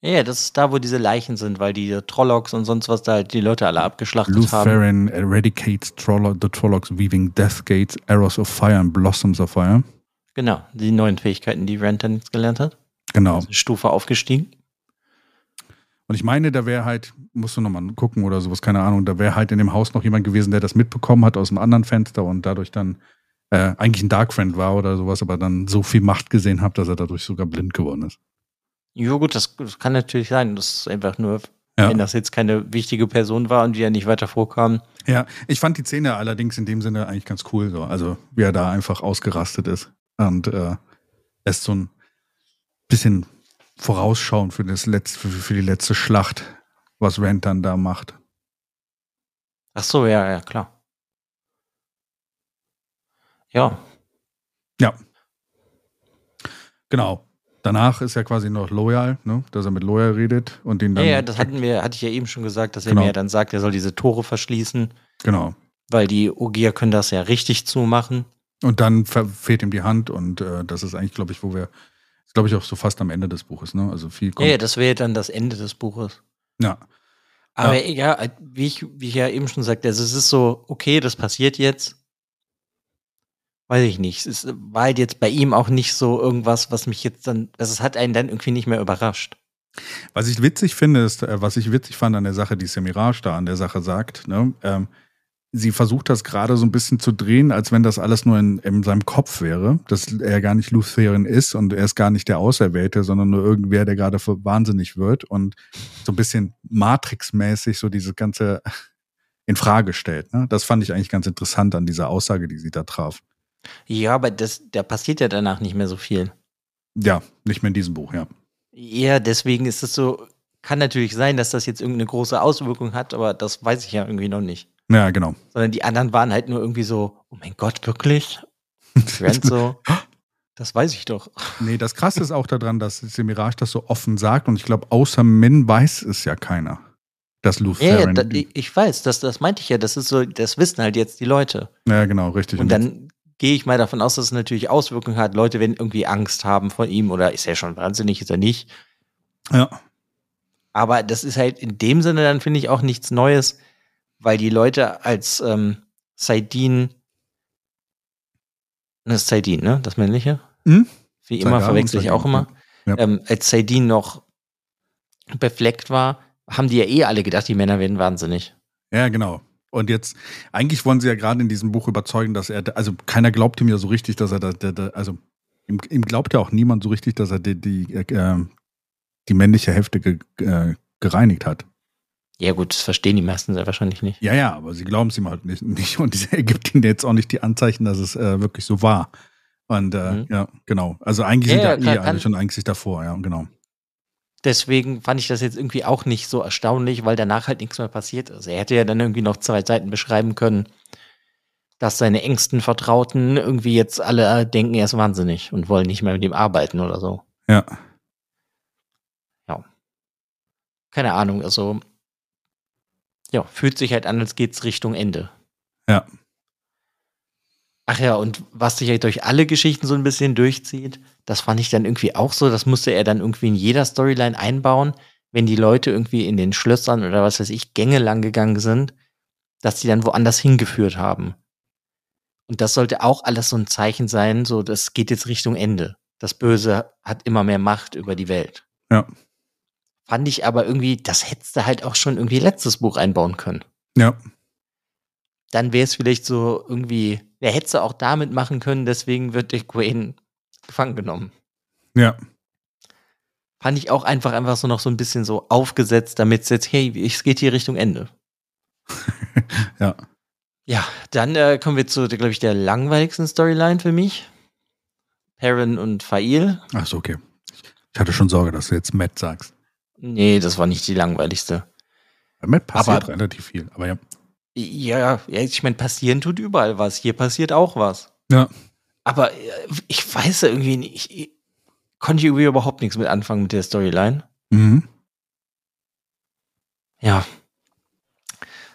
Ja, das ist da, wo diese Leichen sind, weil die Trollocs und sonst was da halt die Leute alle abgeschlachtet Lutheran haben. eradicates Trollo the Trollocs, weaving death gates, arrows of fire and blossoms of fire. Genau, die neuen Fähigkeiten, die Renton jetzt gelernt hat. Genau. Also Stufe aufgestiegen. Und ich meine, da wäre halt, musst du nochmal gucken oder sowas, keine Ahnung, da wäre halt in dem Haus noch jemand gewesen, der das mitbekommen hat aus einem anderen Fenster und dadurch dann äh, eigentlich ein Dark Friend war oder sowas, aber dann so viel Macht gesehen hat, dass er dadurch sogar blind geworden ist. Ja, gut, das, das kann natürlich sein. Das ist einfach nur, ja. wenn das jetzt keine wichtige Person war und die ja nicht weiter vorkam. Ja, ich fand die Szene allerdings in dem Sinne eigentlich ganz cool, so. Also, wie er da einfach ausgerastet ist. Und äh, ist so ein bisschen vorausschauen für, das letzte, für, für die letzte Schlacht, was Rand dann da macht. Ach so, ja, ja, klar. Ja. Ja. Genau. Danach ist er quasi noch loyal, ne? dass er mit Loyal redet und den dann. Ja, ja, das hatten wir, hatte ich ja eben schon gesagt, dass er genau. mir dann sagt, er soll diese Tore verschließen. Genau. Weil die Ogier können das ja richtig zumachen. Und dann fehlt ihm die Hand und äh, das ist eigentlich, glaube ich, wo wir glaube ich, auch so fast am Ende des Buches, ne? Also viel kommt. Ja, das wäre dann das Ende des Buches. Ja. Aber ja, ja wie, ich, wie ich ja eben schon sagte, also es ist so, okay, das passiert jetzt. Weiß ich nicht. Es war halt jetzt bei ihm auch nicht so irgendwas, was mich jetzt dann, also es hat einen dann irgendwie nicht mehr überrascht. Was ich witzig finde, ist, äh, was ich witzig fand an der Sache, die Semirage da an der Sache sagt, ne, ähm, sie versucht das gerade so ein bisschen zu drehen, als wenn das alles nur in, in seinem Kopf wäre, dass er gar nicht Lutheran ist und er ist gar nicht der Auserwählte, sondern nur irgendwer, der gerade wahnsinnig wird und so ein bisschen Matrix-mäßig so diese ganze in Frage stellt. Ne? Das fand ich eigentlich ganz interessant an dieser Aussage, die sie da traf. Ja, aber das, da passiert ja danach nicht mehr so viel. Ja, nicht mehr in diesem Buch, ja. Ja, deswegen ist es so, kann natürlich sein, dass das jetzt irgendeine große Auswirkung hat, aber das weiß ich ja irgendwie noch nicht. Ja, genau. Sondern die anderen waren halt nur irgendwie so, oh mein Gott, wirklich? Grant so, [laughs] das weiß ich doch. Nee, das Krasse ist auch daran, dass Semirage das so offen sagt und ich glaube, außer Min weiß es ja keiner. Das Lutheran. Ja, ja ich weiß, das, das meinte ich ja, das ist so, das wissen halt jetzt die Leute. Ja, genau, richtig. Und dann gehe ich mal davon aus, dass es natürlich Auswirkungen hat. Leute werden irgendwie Angst haben vor ihm oder ist er schon wahnsinnig, ist er nicht. Ja. Aber das ist halt in dem Sinne dann, finde ich, auch nichts Neues, weil die Leute als ähm, Saidin, das ist Saidin, ne? Das männliche? Mhm. Wie immer verwechsel ich auch immer. Ja. Ähm, als Saidin noch befleckt war, haben die ja eh alle gedacht, die Männer werden wahnsinnig. Ja, genau. Und jetzt, eigentlich wollen sie ja gerade in diesem Buch überzeugen, dass er, also keiner glaubt ihm ja so richtig, dass er da, da, da also ihm, ihm, glaubt ja auch niemand so richtig, dass er die, die, äh, die männliche Hälfte ge, äh, gereinigt hat. Ja, gut, das verstehen die meisten sehr wahrscheinlich nicht. Ja, ja, aber sie glauben es ihm halt nicht, nicht. Und [laughs] er gibt ihnen jetzt auch nicht die Anzeichen, dass es äh, wirklich so war. Und äh, mhm. ja, genau. Also eigentlich ja, sind ja, ja eh alle schon eigentlich davor, ja, genau. Deswegen fand ich das jetzt irgendwie auch nicht so erstaunlich, weil danach halt nichts mehr passiert ist. Er hätte ja dann irgendwie noch zwei Seiten beschreiben können, dass seine engsten Vertrauten irgendwie jetzt alle denken, er ist wahnsinnig und wollen nicht mehr mit ihm arbeiten oder so. Ja. Ja. Keine Ahnung, also ja, fühlt sich halt an, als geht's Richtung Ende. Ja. Ach ja, und was sich halt durch alle Geschichten so ein bisschen durchzieht, das fand ich dann irgendwie auch so, das musste er dann irgendwie in jeder Storyline einbauen, wenn die Leute irgendwie in den Schlössern oder was weiß ich, Gänge lang gegangen sind, dass die dann woanders hingeführt haben. Und das sollte auch alles so ein Zeichen sein, so das geht jetzt Richtung Ende. Das Böse hat immer mehr Macht über die Welt. Ja. Fand ich aber irgendwie, das hättest du halt auch schon irgendwie letztes Buch einbauen können. Ja. Dann wäre es vielleicht so irgendwie, wer hätte auch damit machen können, deswegen wird Dick Wayne gefangen genommen. Ja. Fand ich auch einfach, einfach so noch so ein bisschen so aufgesetzt, damit es jetzt, hey, es geht hier Richtung Ende. [laughs] ja. Ja, dann äh, kommen wir zu, glaube ich, der langweiligsten Storyline für mich. Perrin und Fail. Ach so, okay. Ich hatte schon Sorge, dass du jetzt Matt sagst. Nee, das war nicht die langweiligste. Bei Matt passiert aber, relativ viel, aber ja. Ja, ja ich meine, passieren tut überall was. Hier passiert auch was. Ja. Aber äh, ich weiß ja irgendwie nicht, ich, konnte ich irgendwie überhaupt nichts mit anfangen mit der Storyline. Mhm. Ja.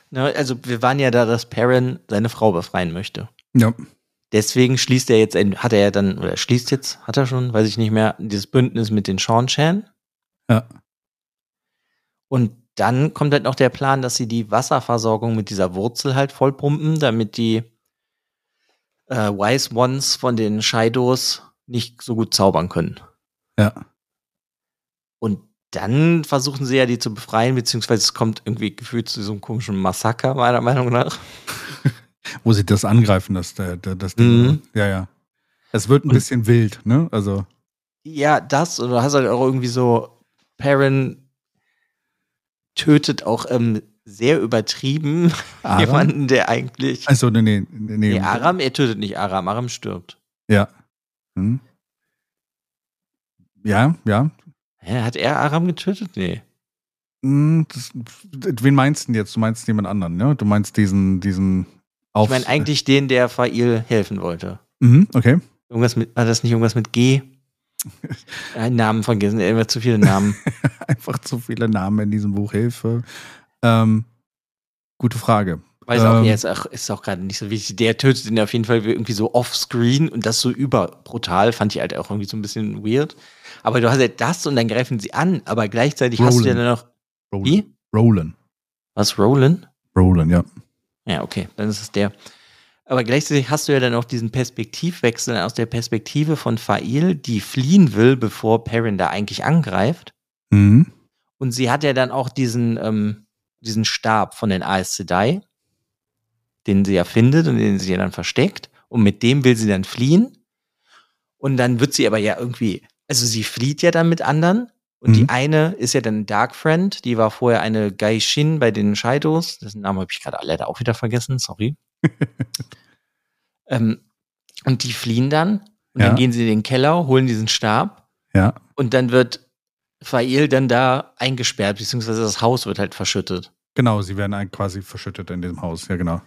Na, also wir waren ja da, dass Perrin seine Frau befreien möchte. Ja. Deswegen schließt er jetzt, ein, hat er ja dann, oder schließt jetzt, hat er schon, weiß ich nicht mehr, dieses Bündnis mit den Sean Chan. Ja. Und dann kommt halt noch der Plan, dass sie die Wasserversorgung mit dieser Wurzel halt vollpumpen, damit die äh, Wise Ones von den Shaidos nicht so gut zaubern können. Ja. Und dann versuchen sie ja, die zu befreien, beziehungsweise es kommt irgendwie gefühlt zu so einem komischen Massaker, meiner Meinung nach. [laughs] Wo sie das angreifen, das, das, das Mhm. Ja, ja. Es wird ein Und- bisschen wild, ne? Also, Ja, das, oder du hast halt auch irgendwie so, Perrin tötet auch ähm, sehr übertrieben [laughs] Aram? jemanden, der eigentlich. Also, nee, nee, nee. Nee, Aram, er tötet nicht Aram, Aram stirbt. Ja. Hm. Ja, ja. Hä, hat er Aram getötet? Nee. Hm, Das, wen meinst du denn jetzt? Du meinst jemand anderen, ne? Du meinst diesen, diesen Auf. Ich meine eigentlich den, der Fail helfen wollte. Mhm, okay. Irgendwas mit, war das nicht irgendwas mit G? [laughs] Einen Namen vergessen, immer zu viele Namen. [laughs] Einfach zu viele Namen in diesem Buch. Hilfe. Ähm, gute Frage. Weiß auch, Ähm. jetzt auch, ist auch gerade nicht so wichtig. Der tötet ihn auf jeden Fall irgendwie so offscreen und das so überbrutal. Fand ich halt auch irgendwie so ein bisschen weird. Aber du hast halt das und dann greifen sie an, aber gleichzeitig hast du ja Roland. dann noch. Roland. Wie? Roland. Was, Roland? Roland, ja. Ja, okay, dann ist es der. Aber gleichzeitig hast du ja dann auch diesen Perspektivwechsel aus der Perspektive von Fail, die fliehen will, bevor Perrin da eigentlich angreift. Mhm. Und sie hat ja dann auch diesen, ähm, diesen Stab von den Aes Sedai, den sie ja findet und den sie ja dann versteckt. Und mit dem will sie dann fliehen. Und dann wird sie aber ja irgendwie, also sie flieht ja dann mit anderen. Und die Mhm. eine ist ja dann Dark Friend, die war vorher eine Gaishin bei den Shaidos. Dessen Namen habe ich gerade leider auch wieder vergessen, sorry. [laughs] ähm, und die fliehen dann. Und Ja. dann gehen sie in den Keller, holen diesen Stab. Ja. Und dann wird Fail dann da eingesperrt, beziehungsweise das Haus wird halt verschüttet. Genau, sie werden quasi verschüttet in diesem Haus. Ja, genau.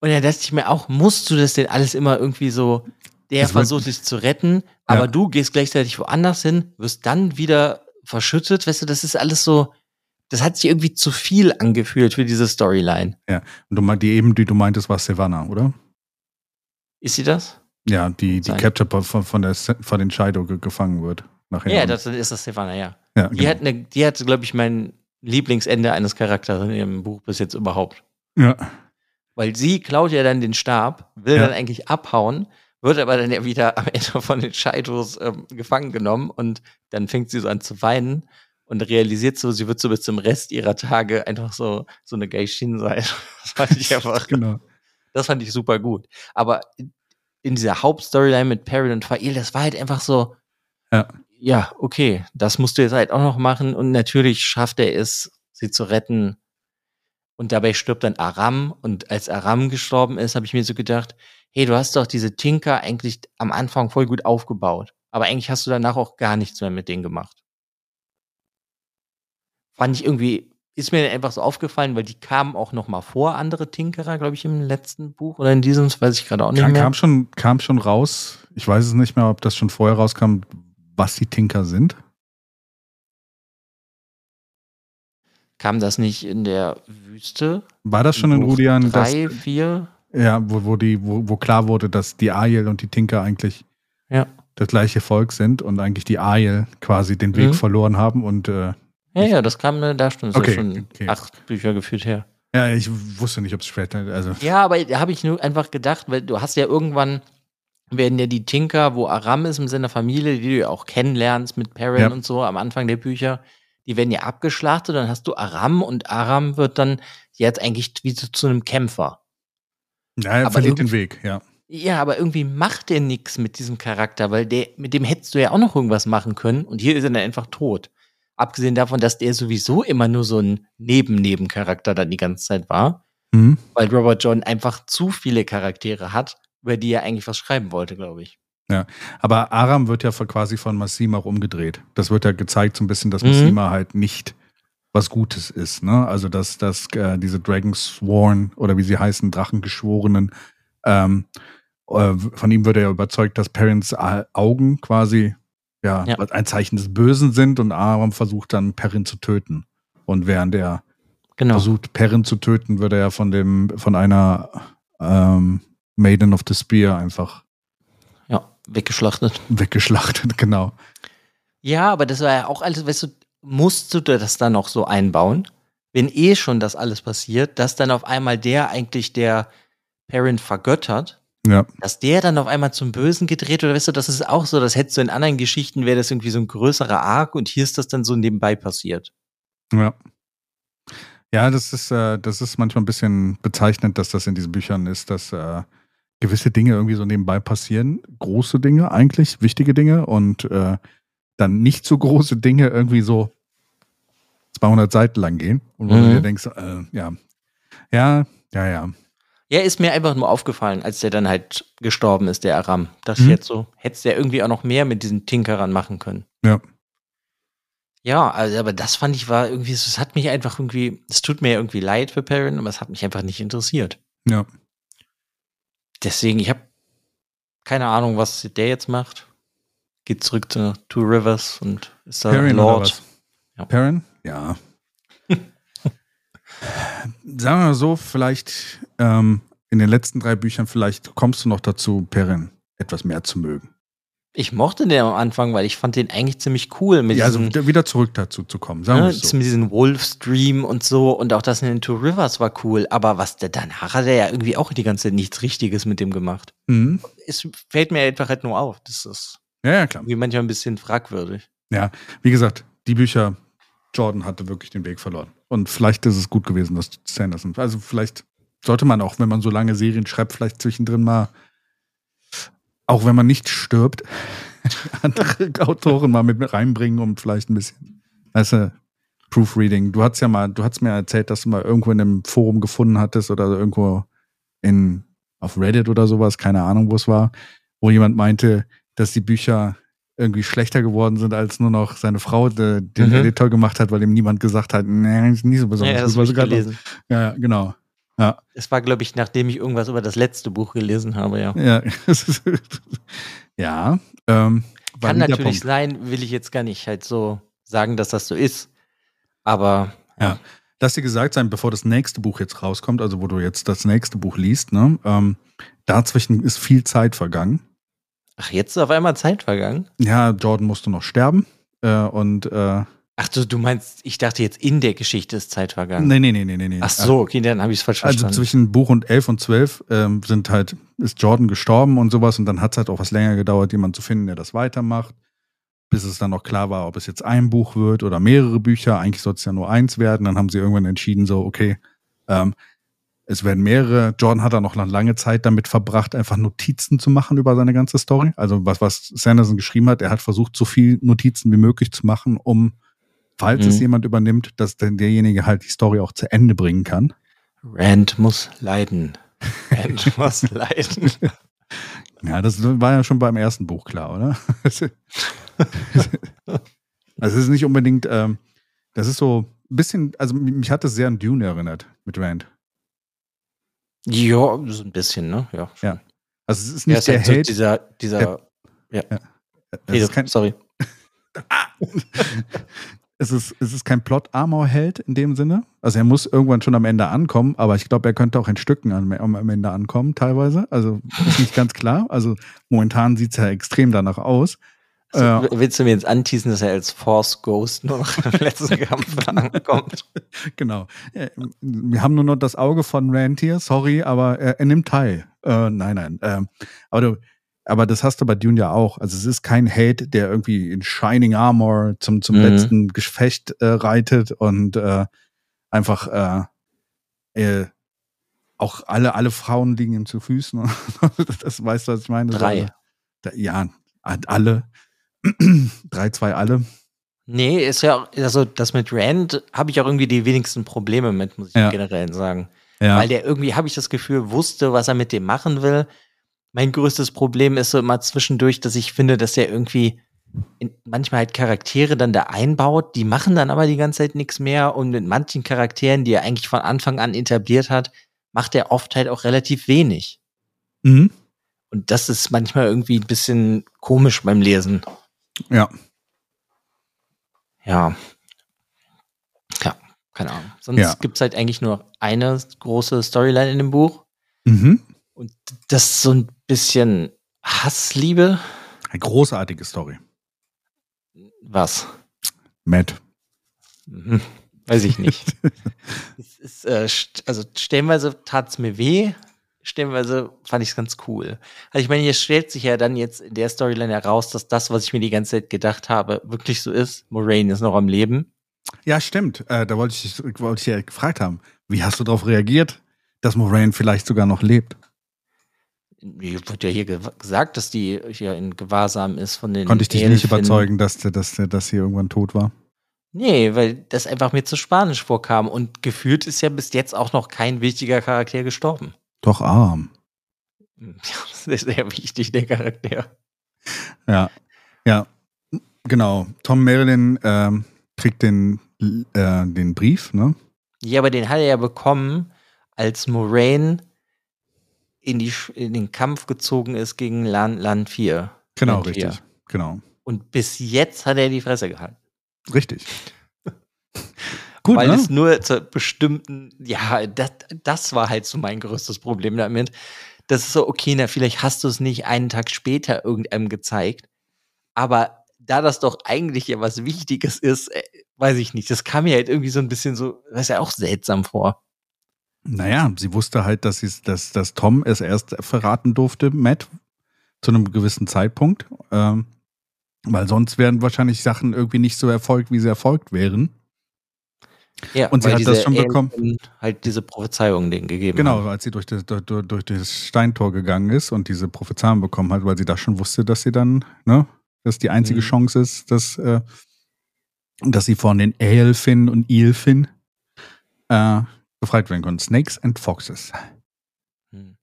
Und dann dachte ich mir auch, musst du das denn alles immer irgendwie so, der wird- versucht dich zu retten, aber Ja. du gehst gleichzeitig woanders hin, wirst dann wieder verschüttet, weißt du, das ist alles so, das hat sich irgendwie zu viel angefühlt für diese Storyline. Und du meinst, die eben, die du meintest, war Savannah, oder? Ist sie das? Ja, die, die. Capture von, von, der, von den Shido ge gefangen wird. Nachher. Ja, das ist das Stefana, ja. ja, Die genau. hat, eine, die hat, glaube ich, mein Lieblingsende eines Charakters in ihrem Buch bis jetzt überhaupt. ja. Weil sie klaut ja dann den Stab, will Ja. dann eigentlich abhauen, wird aber dann ja wieder am Ende von den Scheidos ähm, gefangen genommen und dann fängt sie so an zu weinen und realisiert so, sie wird so bis zum Rest ihrer Tage einfach so, so eine Geishin sein. [laughs] Das fand ich [laughs] einfach, genau. das fand ich super gut. Aber in, dieser Hauptstoryline mit Perrin und Fail, das war halt einfach so, Ja. Ja, okay, das musst du jetzt halt auch noch machen und natürlich schafft er es, sie zu retten. Und dabei stirbt dann Aram. Und als Aram gestorben ist, habe ich mir so gedacht, hey, du hast doch diese Tinker eigentlich am Anfang voll gut aufgebaut. Aber eigentlich hast du danach auch gar nichts mehr mit denen gemacht. Fand ich irgendwie, ist mir einfach so aufgefallen, weil die kamen auch noch mal vor, andere Tinkerer, glaube ich, im letzten Buch oder in diesem, weiß ich gerade auch nicht Kam, mehr. kam, schon, kam schon raus. Ich weiß es nicht mehr, ob das schon vorher rauskam, was die Tinker sind. Kam das nicht in der Wüste? War das schon in Rudian, dass, Drei, vier? ja, wo, wo, die, wo, wo klar wurde, dass die Aiel und die Tinker eigentlich Ja. das gleiche Volk sind und eigentlich die Aiel quasi den Weg Mhm. verloren haben und äh, Ja, ja, das kam äh, da schon, Okay, schon okay. acht Bücher geführt her. ja, ich wusste nicht, ob es später, also Ja, aber da habe ich nur einfach gedacht, weil du hast ja irgendwann, werden ja die Tinker, wo Aram ist mit seiner Familie, die du ja auch kennenlernst mit Perrin Ja. und so am Anfang der Bücher, die werden ja abgeschlachtet, dann hast du Aram und Aram wird dann jetzt eigentlich wie zu, zu einem Kämpfer. ja, er Aber verliert den Weg, ja. Ja, aber irgendwie macht der nichts mit diesem Charakter, weil der, mit dem hättest du ja auch noch irgendwas machen können und hier ist er dann einfach tot. Abgesehen davon, dass der sowieso immer nur so ein Neben-Nebencharakter dann die ganze Zeit war, Mhm. weil Robert John einfach zu viele Charaktere hat, über die er eigentlich was schreiben wollte, glaube ich. Aber Aram wird ja quasi von Massima auch umgedreht. Das wird ja gezeigt so ein bisschen, dass Mhm. Massima halt nicht was Gutes ist. Ne? Also dass, dass äh, diese Dragon Sworn oder wie sie heißen, Drachengeschworenen, ähm, äh, von ihm wird er ja überzeugt, dass Perrins Augen quasi ja, Ja. ein Zeichen des Bösen sind und Aram versucht dann Perrin zu töten. Und während er Genau. versucht, Perrin zu töten, wird er ja von dem, von einer ähm, Maiden of the Spear einfach Ja, weggeschlachtet. weggeschlachtet, [laughs] genau. Ja, aber das war ja auch alles, weißt du, musst du das dann noch so einbauen, wenn eh schon das alles passiert, dass dann auf einmal der eigentlich der Parent vergöttert, Ja. dass der dann auf einmal zum Bösen gedreht oder weißt du, das ist auch so, das hättest du in anderen Geschichten, wäre das irgendwie so ein größerer Arc und hier ist das dann so nebenbei passiert. Ja. Ja, das ist, äh, das ist manchmal ein bisschen bezeichnend, dass das in diesen Büchern ist, dass äh, gewisse Dinge irgendwie so nebenbei passieren. Große Dinge eigentlich, wichtige Dinge und äh, dann nicht so große Dinge irgendwie so 200 Seiten lang gehen. Und wo Mhm. du dir denkst, äh, ja, ja, ja, ja. Ja, ist mir einfach nur aufgefallen, als der dann halt gestorben ist, der Aram. Dass Mhm. jetzt so, hättest der irgendwie auch noch mehr mit diesen Tinkerern machen können. Ja. Ja, also, aber das fand ich war irgendwie, es hat mich einfach irgendwie, es tut mir irgendwie leid für Perrin, aber es hat mich einfach nicht interessiert. Ja. Deswegen, ich habe keine Ahnung, was der jetzt macht. Geht zurück zu Two Rivers und ist da Perrin Lord. Ja. Perrin? Ja. [laughs] Sagen wir mal so, vielleicht ähm, in den letzten drei Büchern, vielleicht kommst du noch dazu, Perrin etwas mehr zu mögen. Ich mochte den am Anfang, weil ich fand den eigentlich ziemlich cool mit Ja, also diesem, wieder- zurück dazu zu kommen. Sagen ne, so. mit diesem Wolfstream und so und auch das in den Two Rivers war cool. Aber was der danach hat er ja irgendwie auch die ganze Zeit nichts Richtiges mit dem gemacht. Mhm. Es fällt mir einfach halt nur auf. Das ist Ja, ja, klar. irgendwie manchmal ein bisschen fragwürdig. Ja, wie gesagt, die Bücher, Jordan hatte wirklich den Weg verloren. Und vielleicht ist es gut gewesen, dass Sanderson. Also vielleicht sollte man auch, wenn man so lange Serien schreibt, vielleicht zwischendrin mal, auch wenn man nicht stirbt, [laughs] andere Autoren mal mit reinbringen, um vielleicht ein bisschen, weißt du, Proofreading. Du hast ja mal, du hast mir erzählt, dass du mal irgendwo in einem Forum gefunden hattest oder irgendwo in, auf Reddit oder sowas, keine Ahnung, wo es war, wo jemand meinte, dass die Bücher irgendwie schlechter geworden sind, als nur noch seine Frau de, den Mhm. Editor gemacht hat, weil ihm niemand gesagt hat, nee, ist nicht so besonders. Ja, das gut, ich gelesen. Ja, genau. Es war, glaube ich, nachdem ich irgendwas über das letzte Buch gelesen habe, ja. Ja, [laughs] ja ähm, Kann natürlich sein, will ich jetzt gar nicht halt so sagen, dass das so ist. Aber Ja. Lass dir gesagt sein, bevor das nächste Buch jetzt rauskommt, also wo du jetzt das nächste Buch liest, ne, ähm, dazwischen ist viel Zeit vergangen. ach, jetzt ist auf einmal Zeit vergangen. Ja, Jordan musste noch sterben. Äh, und äh, Ach du, du meinst, ich dachte jetzt in der Geschichte ist Zeit vergangen. nee, nee, nee, nee, nee. Ach so, okay, dann habe ich es falsch Also verstanden. zwischen Buch und 11 und 12 ähm, sind halt, ist Jordan gestorben und sowas und dann hat es halt auch was länger gedauert, jemanden zu finden, der das weitermacht, bis es dann noch klar war, ob es jetzt ein Buch wird oder mehrere Bücher. Eigentlich soll es ja nur eins werden. Dann haben sie irgendwann entschieden, so, okay, ähm, es werden mehrere. Jordan hat dann noch lange Zeit damit verbracht, einfach Notizen zu machen über seine ganze Story. Also was, was Sanderson geschrieben hat, er hat versucht, so viel Notizen wie möglich zu machen, um, falls Mhm. es jemand übernimmt, dass dann derjenige halt die Story auch zu Ende bringen kann. Rand muss leiden. [laughs] Rand muss leiden. Ja, das war ja schon beim ersten Buch klar, oder? [laughs] also es ist nicht unbedingt, ähm, das ist so ein bisschen, also mich hat das sehr an Dune erinnert mit Rand. ja, so ein bisschen, ne? Ja. Ja. Also es ist nicht ist der halt so Held, dieser, dieser, es Rede, ist kein, sorry. [laughs] es ist, es ist kein Plot-Armor-Held in dem Sinne. Also er muss irgendwann schon am Ende ankommen, aber ich glaube, er könnte auch in Stücken am, am Ende ankommen, teilweise. Also ist nicht ganz klar. Also momentan sieht es ja extrem danach aus. So, Äh, willst du mir jetzt anteasen, dass er als Force Ghost nur noch im letzten [laughs] Kampf ankommt? Genau. Äh, Wir haben nur noch das Auge von Rand hier, sorry, aber er, er nimmt teil. Äh, nein, nein. Ähm, aber, du, aber das hast du bei Dune ja auch. Also es ist kein Held, der irgendwie in Shining Armor zum, zum Mhm. letzten Gefecht äh, reitet und äh, einfach äh, äh, auch alle, alle Frauen liegen ihm zu Füßen. [laughs] das weißt du, was ich meine? Drei. Also, da, ja, alle. [clears throat] Drei, zwei, alle. Nee, ist ja, also das mit Rand habe ich auch irgendwie die wenigsten Probleme mit, muss ich Ja. generell sagen. Ja. Weil der irgendwie, habe ich das Gefühl, wusste, was er mit dem machen will. Mein größtes Problem ist so immer zwischendurch, dass ich finde, dass er irgendwie in, manchmal halt Charaktere dann da einbaut, die machen dann aber die ganze Zeit nichts mehr und mit manchen Charakteren, die er eigentlich von Anfang an etabliert hat, macht er oft halt auch relativ wenig. Mhm. Und das ist manchmal irgendwie ein bisschen komisch beim Lesen. Ja. Ja. Ja, keine Ahnung. Sonst Ja. gibt's halt eigentlich nur eine große Storyline in dem Buch. Mhm. Und das ist so ein bisschen Hassliebe. Eine großartige Story. Was? Matt. Mhm. Weiß ich nicht. [laughs] ist, äh, also stellenweise tat es mir weh, stellenweise fand ich es ganz cool. Also ich meine, hier stellt sich ja dann jetzt in der Storyline heraus, dass das, was ich mir die ganze Zeit gedacht habe, wirklich so ist. Moraine ist noch am Leben. Ja, stimmt. Äh, da wollte ich, wollte ich ja gefragt haben. Wie hast du darauf reagiert, dass Moraine vielleicht sogar noch lebt? Mir wird ja hier gesagt, dass die hier in Gewahrsam ist von den. Konnte ich dich Elfen. nicht überzeugen, dass, dass, dass sie irgendwann tot war? Nee, weil das einfach mir zu spanisch vorkam. Und gefühlt ist ja bis jetzt auch noch kein wichtiger Charakter gestorben. Doch arm. [laughs] Ja, das ist sehr wichtig, der Charakter. Ja, ja, genau. Tom Marilyn ähm, kriegt den, äh, den Brief, ne? Ja, aber den hat er ja bekommen, als Moraine in, die, in den Kampf gezogen ist gegen Land, Land 4. Genau, richtig. 4. Genau. Und bis jetzt hat er die Fresse gehalten. Richtig. [laughs] Gut, Weil ne? es nur zu bestimmten, ja, das, das war halt so mein größtes Problem damit. Das ist so, okay, na, vielleicht hast du es nicht einen Tag später irgendeinem gezeigt. Aber da das doch eigentlich ja was Wichtiges ist, äh, weiß ich nicht. Das kam mir halt irgendwie so ein bisschen so, das ist ja auch seltsam vor. Naja, sie wusste halt, dass, sie, dass, dass Tom es erst verraten durfte, Matt, zu einem gewissen Zeitpunkt. Ähm, weil sonst wären wahrscheinlich Sachen irgendwie nicht so erfolgt, wie sie erfolgt wären. Ja, und sie hat das schon bekommen. Halt diese Prophezeiung denen gegeben Genau, haben. als sie durch das, durch, durch das Steintor gegangen ist und diese Prophezeiung bekommen hat, weil sie da schon wusste, dass sie dann, ne, dass die einzige mhm. Chance ist, dass, äh, dass sie von den Aelfin und Eelfin äh, befreit werden können. Snakes and Foxes. Hm.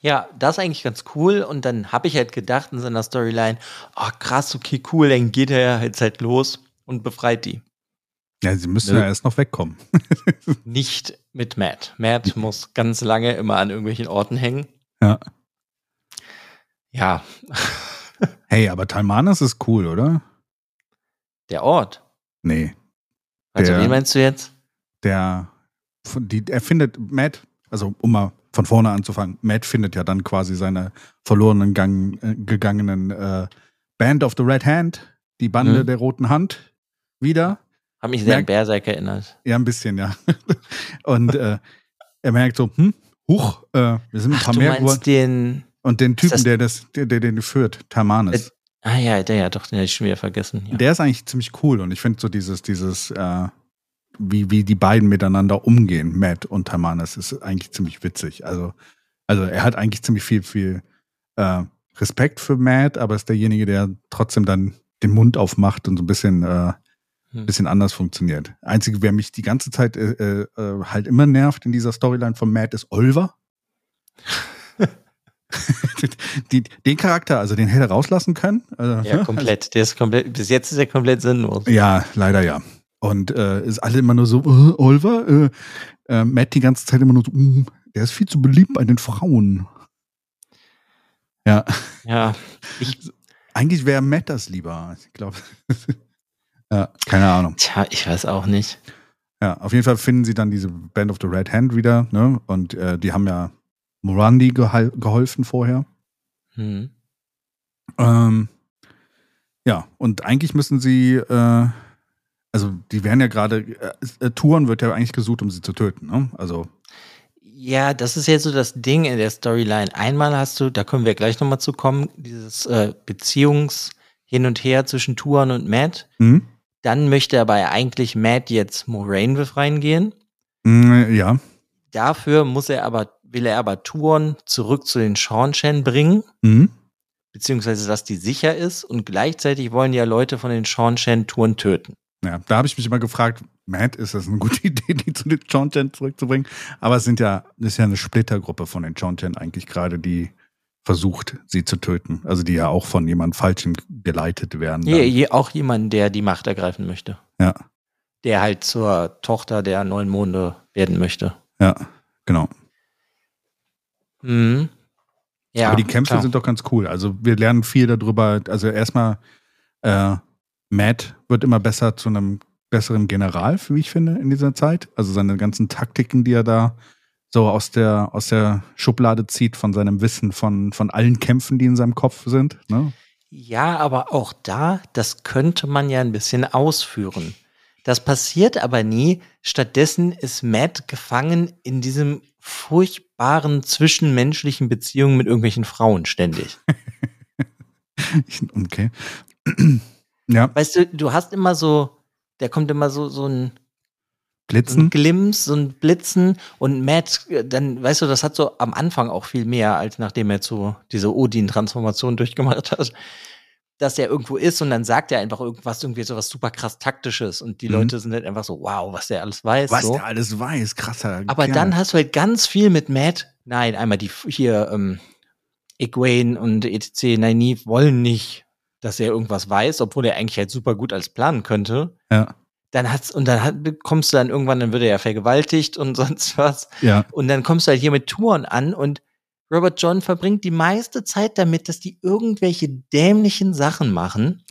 Ja, das ist eigentlich ganz cool. Und dann habe ich halt gedacht in seiner Storyline, oh krass, okay, cool, dann geht er jetzt halt los und befreit die. Ja, sie müssen ne? ja erst noch wegkommen. [laughs] Nicht mit Matt. Matt muss ganz lange immer an irgendwelchen Orten hängen. Ja. Ja. [laughs] hey, aber Talmanas ist cool, oder? Der Ort? Nee. Also, der, wen meinst du jetzt? Der, die, er findet Matt, also um mal von vorne anzufangen, Matt findet ja dann quasi seine verlorenen Gang, äh, gegangenen äh, Band of the Red Hand, die Bande mhm. der Roten Hand, wieder. Hat mich sehr merkt, an Berserk erinnert. Ja, ein bisschen, ja. [laughs] Und äh, er merkt so, hm, huch, äh, wir sind ein Ach, paar mehr geworden. Den, und den Typen, das, der, das, der, der den führt, Tamanes. Äh, ah ja, der ja, doch, den hätte ich schon wieder vergessen. Ja. Der ist eigentlich ziemlich cool und ich finde so dieses, dieses, äh, wie, wie die beiden miteinander umgehen, Matt und Tamanes, ist eigentlich ziemlich witzig. Also, also er hat eigentlich ziemlich viel, viel äh, Respekt für Matt, aber ist derjenige, der trotzdem dann den Mund aufmacht und so ein bisschen äh, hm. bisschen anders funktioniert. Einzige, wer mich die ganze Zeit äh, äh, halt immer nervt in dieser Storyline von Matt, ist Oliver. [laughs] die, den Charakter, also den hätte er rauslassen können. Also, ja, komplett. Der ist komplett, bis jetzt ist er komplett sinnlos. Ja, leider ja. Und äh, ist alle immer nur so, äh, Oliver, äh, äh, Matt die ganze Zeit immer nur so, mm, der ist viel zu beliebt bei den Frauen. Ja. Ja. Ich, Eigentlich wäre Matt das lieber. Ich glaube. [laughs] Ja, keine Ahnung. Tja, ich weiß auch nicht. Ja, auf jeden Fall finden sie dann diese Band of the Red Hand wieder, ne? Und äh, die haben ja Morandi geholfen vorher. Hm. Ähm, ja, und eigentlich müssen sie, äh, also die werden ja gerade, äh, Touren wird ja eigentlich gesucht, um sie zu töten, ne? Also. Ja, das ist jetzt so das Ding in der Storyline. Einmal hast du, da können wir gleich nochmal zu kommen, dieses äh, Beziehungs- hin und her zwischen Tuan und Matt. Mhm. Dann möchte aber eigentlich Matt jetzt Moraine befreien gehen. Mm, ja. Dafür muss er aber, will er aber Tuon zurück zu den Seanchan bringen. Mhm. Beziehungsweise, dass die sicher ist. Und gleichzeitig wollen ja Leute von den Seanchan Tuon töten. Ja, da habe ich mich immer gefragt, Matt, ist das eine gute [laughs] Idee, die zu den Seanchan zurückzubringen? Aber es sind ja, das ist ja eine Splittergruppe von den Seanchan eigentlich gerade, die versucht, sie zu töten. Also die ja auch von jemand Falschem geleitet werden. Ja, je, auch jemand, der die Macht ergreifen möchte. Ja. Der halt zur Tochter der neuen Monde werden möchte. Ja, genau. Mhm. Ja, Aber die Kämpfe klar. sind doch ganz cool. Also wir lernen viel darüber. Also erstmal, äh, Matt wird immer besser zu einem besseren General, wie ich finde, in dieser Zeit. Also seine ganzen Taktiken, die er da so aus der, aus der Schublade zieht von seinem Wissen von, von allen Kämpfen, die in seinem Kopf sind. Ne? Ja, aber auch da, das könnte man ja ein bisschen ausführen. Das passiert aber nie. Stattdessen ist Matt gefangen in diesem furchtbaren zwischenmenschlichen Beziehungen mit irgendwelchen Frauen ständig. [laughs] okay. Ja. Weißt du, du hast immer so, der kommt immer so, so ein Blitzen. So ein Glimps, so ein Blitzen und Matt, äh, dann, weißt du, das hat so am Anfang auch viel mehr, als nachdem er so diese Odin-Transformation durchgemacht hat, dass er irgendwo ist und dann sagt er einfach irgendwas, irgendwie so was super krass Taktisches und die mhm. Leute sind halt einfach so, wow, was der alles weiß. Was so. der alles weiß, krasser. Aber Kerl. dann hast du halt ganz viel mit Matt, nein, einmal die hier, ähm, Egwene und etc. Nynaeve wollen nicht, dass er irgendwas weiß, obwohl er eigentlich halt super gut als planen könnte. Ja dann hat's, und dann hat, kommst du dann irgendwann, dann wird er ja vergewaltigt und [laughs] sonst was. Ja. Und dann kommst du halt hier mit Touren an und Robert John verbringt die meiste Zeit damit, dass die irgendwelche dämlichen Sachen machen.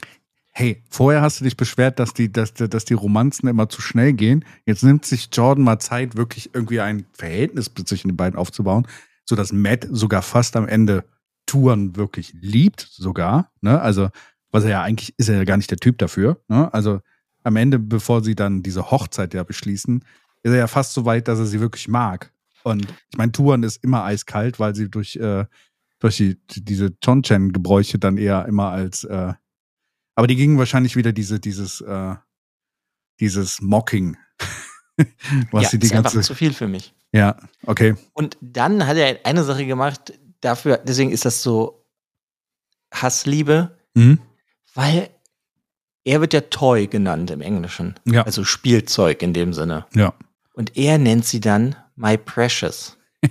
Hey, vorher hast du dich beschwert, dass die, dass, dass die Romanzen immer zu schnell gehen. Jetzt nimmt sich Jordan mal Zeit, wirklich irgendwie ein Verhältnis zwischen den beiden aufzubauen, sodass Matt sogar fast am Ende Touren wirklich liebt, sogar. Ne? Also, was er ja eigentlich ist er ja gar nicht der Typ dafür. Ne? Also, am Ende, bevor sie dann diese Hochzeit ja beschließen, ist er ja fast so weit, dass er sie wirklich mag. Und ich meine, Touren ist immer eiskalt, weil sie durch, äh, durch die, diese Chonchen-Gebräuche dann eher immer als, äh, aber die gingen wahrscheinlich wieder diese, dieses, äh, dieses Mocking. [laughs] was ja, sie die ist ganze, einfach zu viel für mich. Ja, okay. Und dann hat er eine Sache gemacht, dafür, deswegen ist das so Hassliebe, mhm. weil er wird ja Toy genannt im Englischen. Ja. Also Spielzeug in dem Sinne. Ja. Und er nennt sie dann My Precious. [laughs]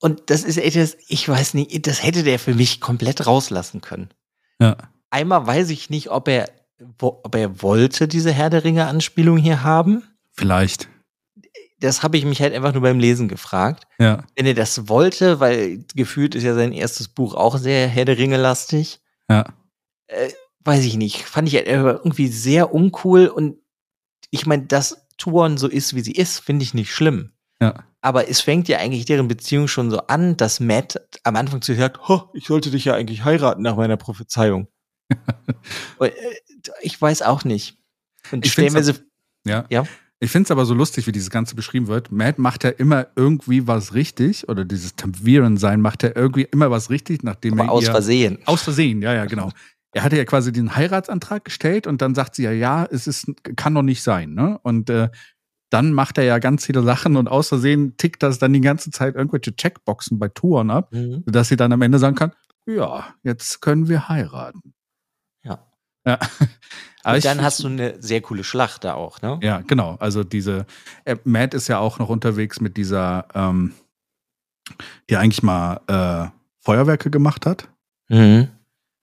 Und das ist etwas, ich weiß nicht, das hätte der für mich komplett rauslassen können. Ja. Einmal weiß ich nicht, ob er, ob er wollte diese Herr der Ringe Anspielung hier haben. Vielleicht. Das habe ich mich halt einfach nur beim Lesen gefragt. Ja. Wenn er das wollte, weil gefühlt ist ja sein erstes Buch auch sehr Herr der Ringe lastig. Ja. Äh, weiß ich nicht. Fand ich irgendwie sehr uncool und ich meine, dass Touren so ist, wie sie ist, finde ich nicht schlimm. Ja. Aber es fängt ja eigentlich deren Beziehung schon so an, dass Matt am Anfang zu sagt, ich sollte dich ja eigentlich heiraten nach meiner Prophezeiung. [laughs] Äh, ich weiß auch nicht. Und ich stellenweise. Ja. ja. Ich finde es aber so lustig, wie dieses Ganze beschrieben wird. Matt macht ja immer irgendwie was richtig, oder dieses Tamviren-Sein macht ja irgendwie immer was richtig, nachdem aber er. Aus ihr, Versehen. Aus Versehen, ja, ja, genau. Er hatte ja quasi den Heiratsantrag gestellt und dann sagt sie ja, ja, es ist, kann doch nicht sein, ne? Und äh, dann macht er ja ganz viele Sachen und aus Versehen tickt das dann die ganze Zeit irgendwelche Checkboxen bei Touren ab, mhm. sodass sie dann am Ende sagen kann, ja, jetzt können wir heiraten. Ja. [laughs] Und dann hast du eine sehr coole Schlacht da auch, ne? Ja, genau. Also diese, äh, Matt ist ja auch noch unterwegs mit dieser, ähm, die eigentlich mal äh, Feuerwerke gemacht hat. Mhm.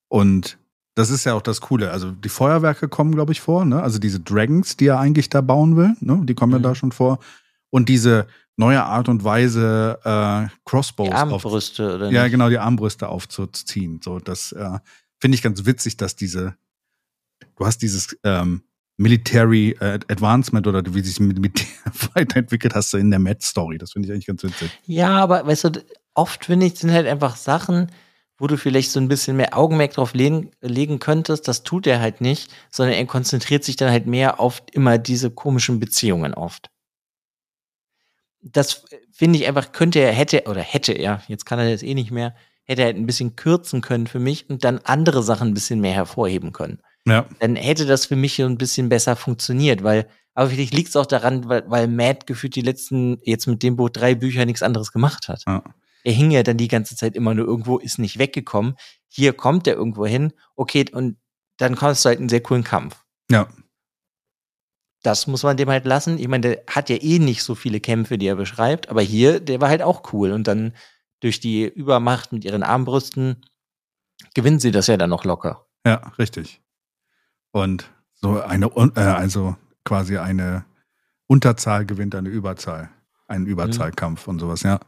Und das ist ja auch das Coole. Also die Feuerwerke kommen, glaube ich, vor, ne? Also diese Dragons, die er eigentlich da bauen will, ne? Die kommen mhm. ja da schon vor. Und diese neue Art und Weise, äh, Crossbows. Die Armbrüste, oder? Nicht? Ja, genau, die Armbrüste aufzuziehen. So, das äh, finde ich ganz witzig, dass diese du hast dieses ähm, Military äh, Advancement oder wie sich Militär [laughs] weiterentwickelt hast du in der Mad-Story. Das finde ich eigentlich ganz witzig. Ja, aber weißt du, oft finde ich, sind halt einfach Sachen, wo du vielleicht so ein bisschen mehr Augenmerk drauf legen, legen könntest. Das tut er halt nicht, sondern er konzentriert sich dann halt mehr auf immer diese komischen Beziehungen oft. Das finde ich einfach, könnte er, hätte, oder hätte er, jetzt kann er das eh nicht mehr, hätte er halt ein bisschen kürzen können für mich und dann andere Sachen ein bisschen mehr hervorheben können. Ja. Dann hätte das für mich ein bisschen besser funktioniert, weil, aber vielleicht liegt es auch daran, weil, weil Matt gefühlt die letzten, jetzt mit dem Buch drei Bücher nichts anderes gemacht hat. Ja. Er hing ja dann die ganze Zeit immer nur irgendwo, ist nicht weggekommen. Hier kommt er irgendwo hin, okay, und dann kommst du halt einen sehr coolen Kampf. Ja. Das muss man dem halt lassen. Ich meine, der hat ja eh nicht so viele Kämpfe, die er beschreibt, aber hier, der war halt auch cool. Und dann durch die Übermacht mit ihren Armbrüsten gewinnen sie das ja dann noch locker. Ja, richtig. Und so eine, äh, also quasi eine Unterzahl gewinnt eine Überzahl. Ein mhm. Überzahlkampf mhm. und sowas, ja.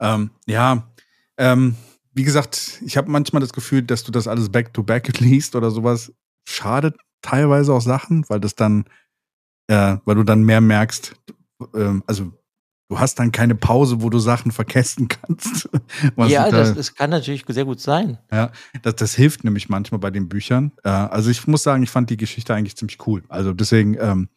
Ähm, ja, ähm, wie gesagt, ich habe manchmal das Gefühl, dass du das alles back-to-back -back [laughs] liest oder sowas. Schadet teilweise auch Sachen, weil das dann, äh, weil du dann mehr merkst, äh, also du hast dann keine Pause, wo du Sachen verkästen kannst. [laughs] ja, das, das, kann natürlich sehr gut sein. Ja, das, das hilft nämlich manchmal bei den Büchern. Äh, also ich muss sagen, ich fand die Geschichte eigentlich ziemlich cool. Also deswegen, ähm,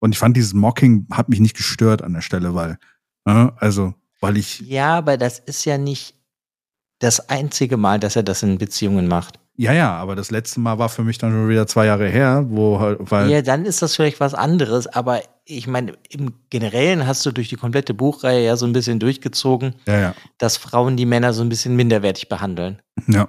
und ich fand dieses Mocking hat mich nicht gestört an der Stelle, weil, äh, also, weil ich. Ja, aber das ist ja nicht das einzige Mal, dass er das in Beziehungen macht. Ja, ja, aber das letzte Mal war für mich dann schon wieder zwei Jahre her, wo halt, weil. Ja, dann ist das vielleicht was anderes, aber ich meine, im Generellen hast du durch die komplette Buchreihe ja so ein bisschen durchgezogen, ja, ja. dass Frauen die Männer so ein bisschen minderwertig behandeln. Ja.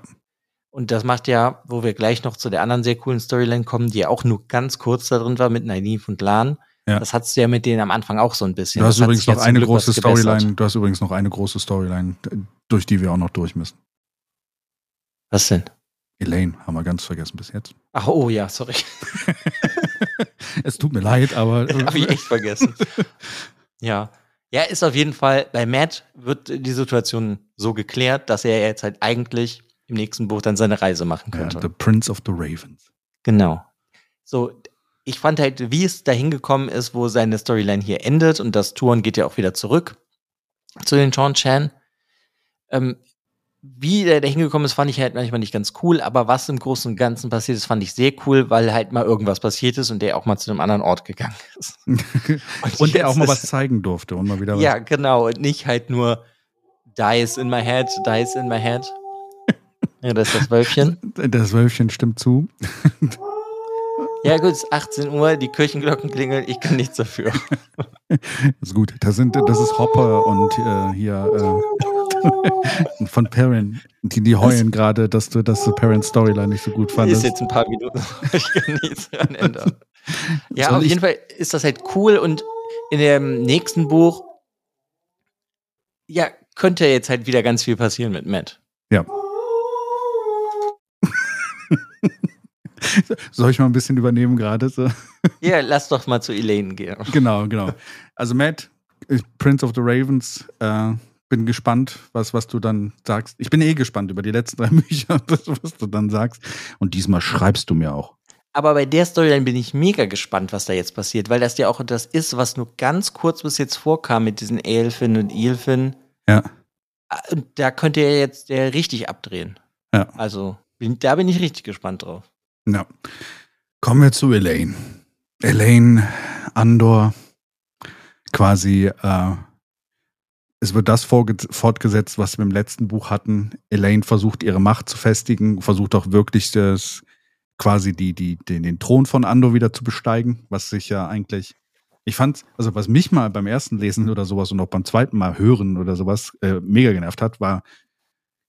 Und das macht ja, wo wir gleich noch zu der anderen sehr coolen Storyline kommen, die ja auch nur ganz kurz da drin war mit Nynaeve und Lan. Ja. Das hattest du ja mit denen am Anfang auch so ein bisschen. Du hast das übrigens noch eine große Storyline, du hast übrigens noch eine große Storyline, durch die wir auch noch durch müssen. Was denn? Elaine haben wir ganz vergessen bis jetzt. Ach, oh ja, sorry. [laughs] es tut mir leid, aber. [laughs] Habe ich echt vergessen. [laughs] ja. Ja, ist auf jeden Fall, bei Matt wird die Situation so geklärt, dass er jetzt halt eigentlich im nächsten Buch dann seine Reise machen könnte. Ja, the Prince of the Ravens. Genau. So, ich fand halt, wie es dahin gekommen ist, wo seine Storyline hier endet und das Touren geht ja auch wieder zurück zu den Sean Chan. Ähm, wie der da hingekommen ist, fand ich halt manchmal nicht ganz cool, aber was im Großen und Ganzen passiert ist, fand ich sehr cool, weil halt mal irgendwas passiert ist und der auch mal zu einem anderen Ort gegangen [laughs] ist. [laughs] und, und der auch mal was zeigen durfte und mal wieder was. Ja, genau. Und nicht halt nur Dice in my head, Dice in my head. [laughs] Ja, das ist das Wölfchen. Das Wölfchen stimmt zu. Ja, gut, es ist 18 Uhr, die Kirchenglocken klingeln, ich kann nichts dafür. Das ist gut. Das, sind, das ist Hopper und äh, hier äh, [laughs] von Perrin. Die, die heulen gerade, dass du, dass du Perrins Storyline nicht so gut fandest. Ist jetzt ein paar Minuten. [laughs] ich kann nichts dran ändern. Ja, Soll auf jeden Fall ist das halt cool und in dem nächsten Buch, ja, könnte jetzt halt wieder ganz viel passieren mit Matt. Ja. [laughs] Soll ich mal ein bisschen übernehmen gerade? So? Ja, lass doch mal zu Elaine gehen. Genau, genau. Also Matt, Prince of the Ravens, äh, bin gespannt, was, was du dann sagst. Ich bin eh gespannt über die letzten drei [laughs] Bücher, was du dann sagst. Und diesmal schreibst du mir auch. Aber bei der Storyline bin ich mega gespannt, was da jetzt passiert, weil das ja auch das ist, was nur ganz kurz bis jetzt vorkam mit diesen Elfin und Ilfin. Ja. Und da könnte er jetzt der richtig abdrehen. Ja. Also, da bin ich richtig gespannt drauf. Ja. Kommen wir zu Elaine. Elaine Andor, quasi, äh, es wird das fortgesetzt, was wir im letzten Buch hatten. Elaine versucht ihre Macht zu festigen, versucht auch wirklich das, quasi die, die, den, den Thron von Andor wieder zu besteigen, was sich ja eigentlich, ich fand, also was mich mal beim ersten Lesen oder sowas und auch beim zweiten Mal hören oder sowas äh, mega genervt hat, war,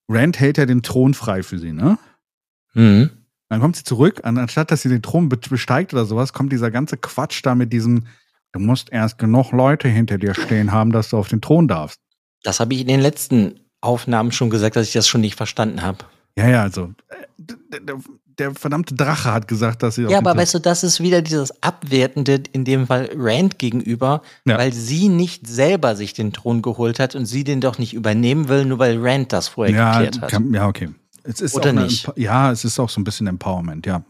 Rand hält ja den Thron frei für sie, ne? Mhm. Dann kommt sie zurück, anstatt dass sie den Thron besteigt oder sowas, kommt dieser ganze Quatsch da mit diesem, du musst erst genug Leute hinter dir stehen haben, dass du auf den Thron darfst. Das habe ich in den letzten Aufnahmen schon gesagt, dass ich das schon nicht verstanden habe. Ja, ja, also der, der, der, verdammte Drache hat gesagt, dass sie. Ja, aber weißt du, das ist wieder dieses Abwertende, in dem Fall Rand gegenüber, ja. weil sie nicht selber sich den Thron geholt hat und sie den doch nicht übernehmen will, nur weil Rand das vorher ja, geklärt hat. Kann, ja, okay. Es ist Oder nicht? ja, es ist auch so ein bisschen Empowerment, ja.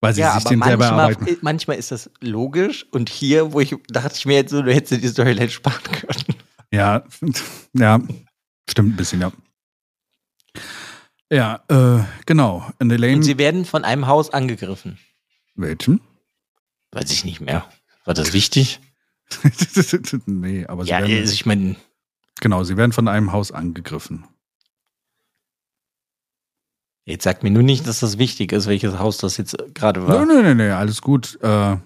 Weil sie ja, sich den selber erarbeiten. Manchmal ist das logisch und hier, wo ich dachte ich mir jetzt so, du hättest die Storyline sparen können. Ja, ja, stimmt ein bisschen, ja. Ja, äh, genau. Und, und sie werden von einem Haus angegriffen. Welchem? Weiß ich nicht mehr. War das wichtig? [laughs] nee, aber sie ja, werden, also ich meine. Genau, sie werden von einem Haus angegriffen. Jetzt sagt mir nur nicht, dass das wichtig ist, welches Haus das jetzt gerade war. Nein, nein, nein, alles gut. Äh,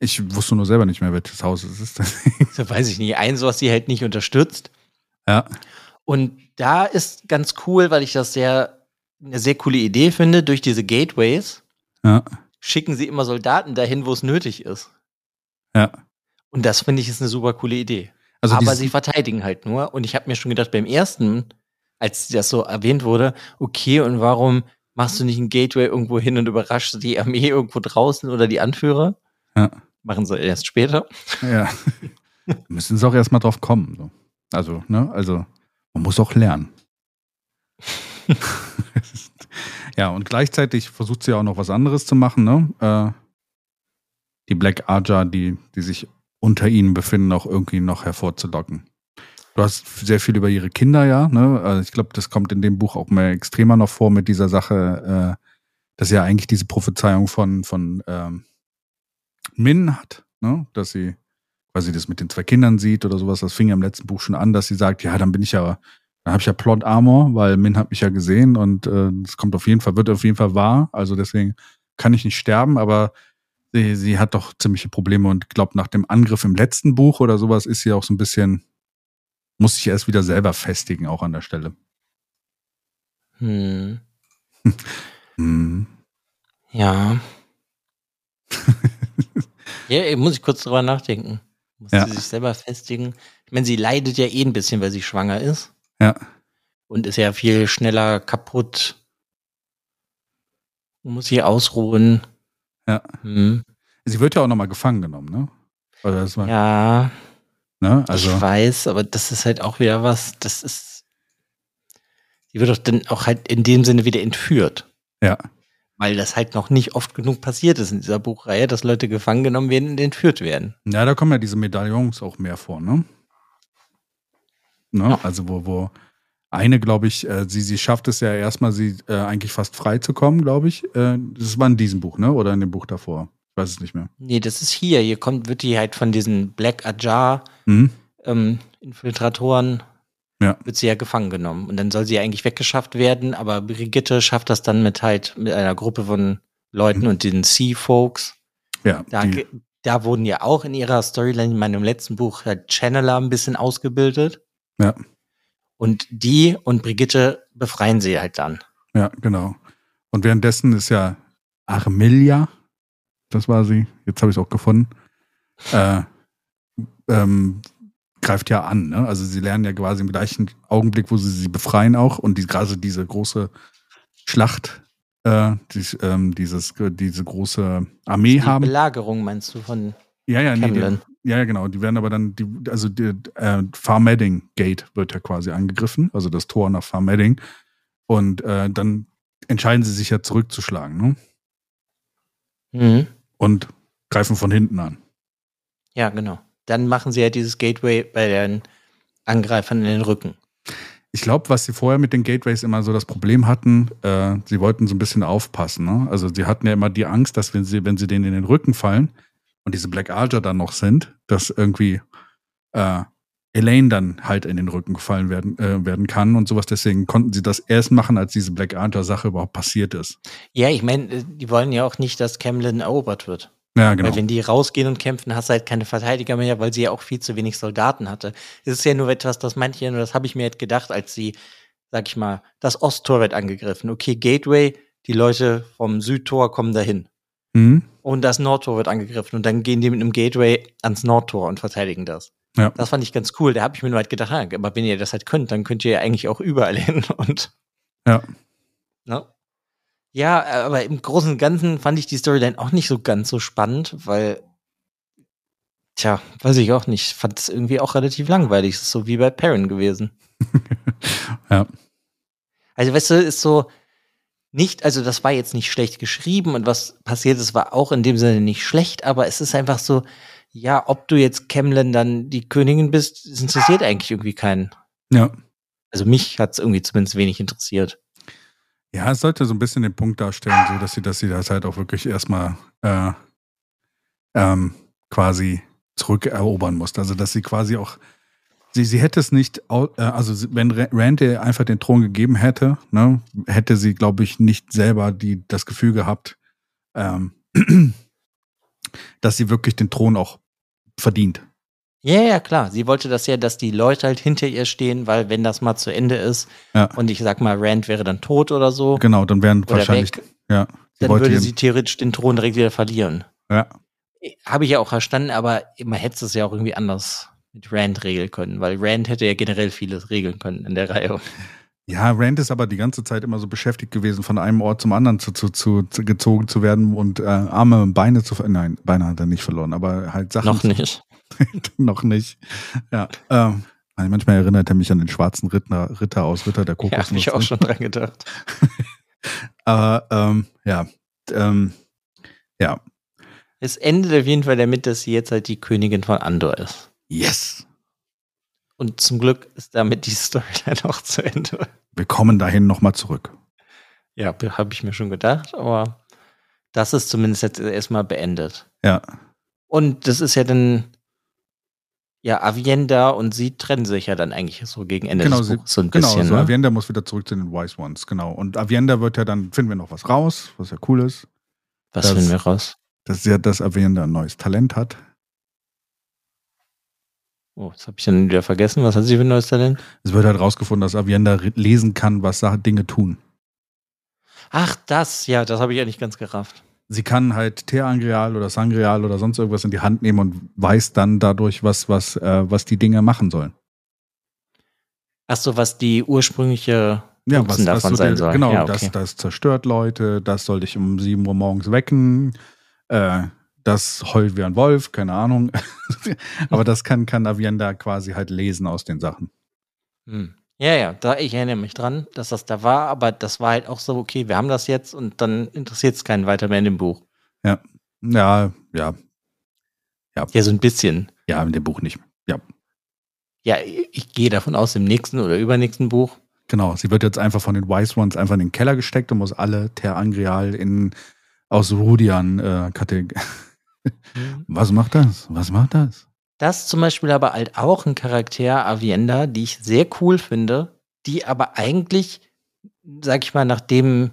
ich wusste nur selber nicht mehr, welches Haus es ist. [laughs] so weiß ich nicht. Eins, was sie halt nicht unterstützt. Ja. Und da ist ganz cool, weil ich das sehr, eine sehr coole Idee finde, durch diese Gateways ja. schicken sie immer Soldaten dahin, wo es nötig ist. Ja. Und das finde ich ist eine super coole Idee. Also Aber sie verteidigen halt nur. Und ich habe mir schon gedacht, beim ersten als das so erwähnt wurde, okay, und warum machst du nicht ein Gateway irgendwo hin und überraschst die Armee irgendwo draußen oder die Anführer? Ja. Machen sie erst später. Ja. [laughs] Müssen sie auch erstmal drauf kommen. So. Also, ne, also man muss auch lernen. [laughs] ja, und gleichzeitig versucht sie auch noch was anderes zu machen, ne? Äh, die Black Aja, die, die sich unter ihnen befinden, auch irgendwie noch hervorzulocken. Du hast sehr viel über ihre Kinder, ja. Ne? Also ich glaube, das kommt in dem Buch auch mehr extremer noch vor mit dieser Sache, äh, dass ja eigentlich diese Prophezeiung von, von ähm, Min hat, ne? dass sie quasi das mit den zwei Kindern sieht oder sowas. Das fing ja im letzten Buch schon an, dass sie sagt, ja, dann bin ich ja, dann habe ich ja Plot Armor, weil Min hat mich ja gesehen und äh, kommt auf jeden Fall, wird auf jeden Fall wahr. Also deswegen kann ich nicht sterben, aber sie, sie hat doch ziemliche Probleme und glaube, nach dem Angriff im letzten Buch oder sowas ist sie auch so ein bisschen, muss sich erst wieder selber festigen, auch an der Stelle. Hm. hm. Ja. ja, muss ich kurz drüber nachdenken. Muss ja. sie sich selber festigen. Ich meine, sie leidet ja eh ein bisschen, weil sie schwanger ist. Ja. Und ist ja viel schneller kaputt. Muss sie ausruhen. Ja. Hm. Sie wird ja auch nochmal gefangen genommen, ne? Ja. Ne? Also. Ich weiß, aber das ist halt auch wieder was, das ist. Sie wird doch dann auch halt in dem Sinne wieder entführt. Ja. Weil das halt noch nicht oft genug passiert ist in dieser Buchreihe, dass Leute gefangen genommen werden und entführt werden. Ja, da kommen ja diese Medaillons auch mehr vor, ne? ne? Ja. Also, wo, wo eine, glaube ich, äh, sie, sie schafft es ja erstmal, sie äh, eigentlich fast frei zu kommen, glaube ich. Äh, das war in diesem Buch, ne? Oder in dem Buch davor? Ich weiß es nicht mehr. Nee, das ist hier. Hier kommt, wird die halt von diesen Black Ajar mhm. ähm, Infiltratoren ja. wird sie ja gefangen genommen. Und dann soll sie eigentlich weggeschafft werden, aber Brigitte schafft das dann mit halt mit einer Gruppe von Leuten mhm. und den Sea Folks. Ja. Da, da wurden ja auch in ihrer Storyline in meinem letzten Buch halt Channeler ein bisschen ausgebildet. Ja. Und die und Brigitte befreien sie halt dann. Ja, genau. Und währenddessen ist ja Armilia, das war sie, jetzt habe ich es auch gefunden, äh, ähm, greift ja an. Ne? Also sie lernen ja quasi im gleichen Augenblick, wo sie sie befreien auch und die, gerade diese große Schlacht, äh, die, ähm, dieses, diese große Armee die haben. Belagerung meinst du von ja, ja, nee, die, ja, ja, genau. Die werden aber dann, die, also die, äh, Farmedding Gate wird ja quasi angegriffen, also das Tor nach Farmedding. Und äh, dann entscheiden sie sich ja zurückzuschlagen, ne? Mhm. Und greifen von hinten an. Ja, genau dann machen sie ja dieses Gateway bei den Angreifern in den Rücken. Ich glaube, was sie vorher mit den Gateways immer so das Problem hatten, äh, sie wollten so ein bisschen aufpassen. Ne? Also sie hatten ja immer die Angst, dass wenn sie, wenn sie denen in den Rücken fallen und diese Black Alger dann noch sind, dass irgendwie äh, Elaine dann halt in den Rücken gefallen werden, äh, werden kann und sowas. Deswegen konnten sie das erst machen, als diese Black Alger-Sache überhaupt passiert ist. Ja, ich meine, äh, die wollen ja auch nicht, dass Camlin erobert wird. Ja, genau. Weil wenn die rausgehen und kämpfen, hast du halt keine Verteidiger mehr, weil sie ja auch viel zu wenig Soldaten hatte. Es ist ja nur etwas, das manche, und das habe ich mir halt gedacht, als sie, sag ich mal, das Osttor wird angegriffen. Okay, Gateway, die Leute vom Südtor kommen dahin. Mhm. Und das Nordtor wird angegriffen und dann gehen die mit einem Gateway ans Nordtor und verteidigen das. Ja. Das fand ich ganz cool. Da habe ich mir nur halt gedacht, aber wenn ihr das halt könnt, dann könnt ihr ja eigentlich auch überall [laughs] hin und. Ja. Ne? Ja, aber im Großen und Ganzen fand ich die Storyline auch nicht so ganz so spannend, weil, tja, weiß ich auch nicht, fand es irgendwie auch relativ langweilig, so wie bei Perrin gewesen. [laughs] ja. Also, weißt du, ist so nicht, also das war jetzt nicht schlecht geschrieben und was passiert ist, war auch in dem Sinne nicht schlecht, aber es ist einfach so, ja, ob du jetzt Kemlen dann die Königin bist, das interessiert eigentlich irgendwie keinen. Ja. Also mich hat es irgendwie zumindest wenig interessiert. Ja, es sollte so ein bisschen den Punkt darstellen, so dass sie, dass sie das halt auch wirklich erstmal äh, ähm, quasi zurückerobern muss. Also dass sie quasi auch, sie, sie hätte es nicht, äh, also wenn Rand ihr einfach den Thron gegeben hätte, ne, hätte sie, glaube ich, nicht selber die, das Gefühl gehabt, ähm, [clears throat] dass sie wirklich den Thron auch verdient. Ja, ja, klar. Sie wollte das ja, dass die Leute halt hinter ihr stehen, weil wenn das mal zu Ende ist ja. und ich sag mal, Rand wäre dann tot oder so. Genau, dann wären wahrscheinlich, weg, ja. Dann würde sie theoretisch den Thron direkt wieder verlieren. Ja. Habe ich ja auch verstanden, aber man hätte es ja auch irgendwie anders mit Rand regeln können, weil Rand hätte ja generell vieles regeln können in der Reihe. Ja, Rand ist aber die ganze Zeit immer so beschäftigt gewesen, von einem Ort zum anderen zu, zu, zu, zu gezogen zu werden und äh, Arme und Beine zu Nein, Beine hat er nicht verloren, aber halt Sachen. Noch nicht. [laughs] noch nicht. Ja. Ähm, manchmal erinnert er mich an den schwarzen Ritter, Ritter aus Ritter der Kokosnuss. Ja, hab ich auch schon dran gedacht. [laughs] Aber ähm, ja, ähm, ja. Es endet auf jeden Fall damit, dass sie jetzt halt die Königin von Andor ist. Yes! Und zum Glück ist damit die [laughs] Storyline auch zu Ende. Wir kommen dahin nochmal zurück. Ja, habe ich mir schon gedacht, aber das ist zumindest jetzt erstmal beendet. Ja. Und das ist ja dann, ja, Avienda und sie trennen sich ja dann eigentlich so gegen Ende genau, des Buchs so ein genau, bisschen. so ne? Avienda muss wieder zurück zu den Wise Ones, genau. Und Avienda wird ja dann, finden wir noch was raus, was ja cool ist, Was das- finden wir raus? dass, sie, dass Avienda ein neues Talent hat. Oh, das habe ich dann wieder vergessen. Was hat sie für ein neues Talent? Es wird halt rausgefunden, dass Avienda lesen kann, was Dinge tun. Ach, das, ja, das habe ich ja nicht ganz gerafft. Sie kann halt Teerangreal oder Sangreal oder sonst irgendwas in die Hand nehmen und weiß dann dadurch, was, was, äh, was die Dinge machen sollen. Ach so, was die ursprüngliche Ja, was, was davon so sein soll. Genau, ja, das, okay. das zerstört Leute, das soll dich um 7 Uhr morgens wecken, äh, das heult wie ein Wolf, keine Ahnung. [laughs] Aber das kann, kann Avienda quasi halt lesen aus den Sachen. Hm. Ja, ja, da, ich erinnere mich dran, dass das da war, aber das war halt auch so, okay, wir haben das jetzt und dann interessiert es keinen weiter mehr in dem Buch. Ja, ja, ja, Ja, so ein bisschen. ja, in dem Buch nicht. Ja, Ja, ich gehe davon aus, im nächsten oder übernächsten Buch. genau. Sie wird jetzt einfach von den Wise Ones einfach in den Keller gesteckt und muss alle Terangreal in aus Rudian äh, [laughs] Was macht das? Was macht das? Das zum Beispiel aber halt auch ein Charakter, Avienda, die ich sehr cool finde, die aber eigentlich, sag ich mal, nachdem,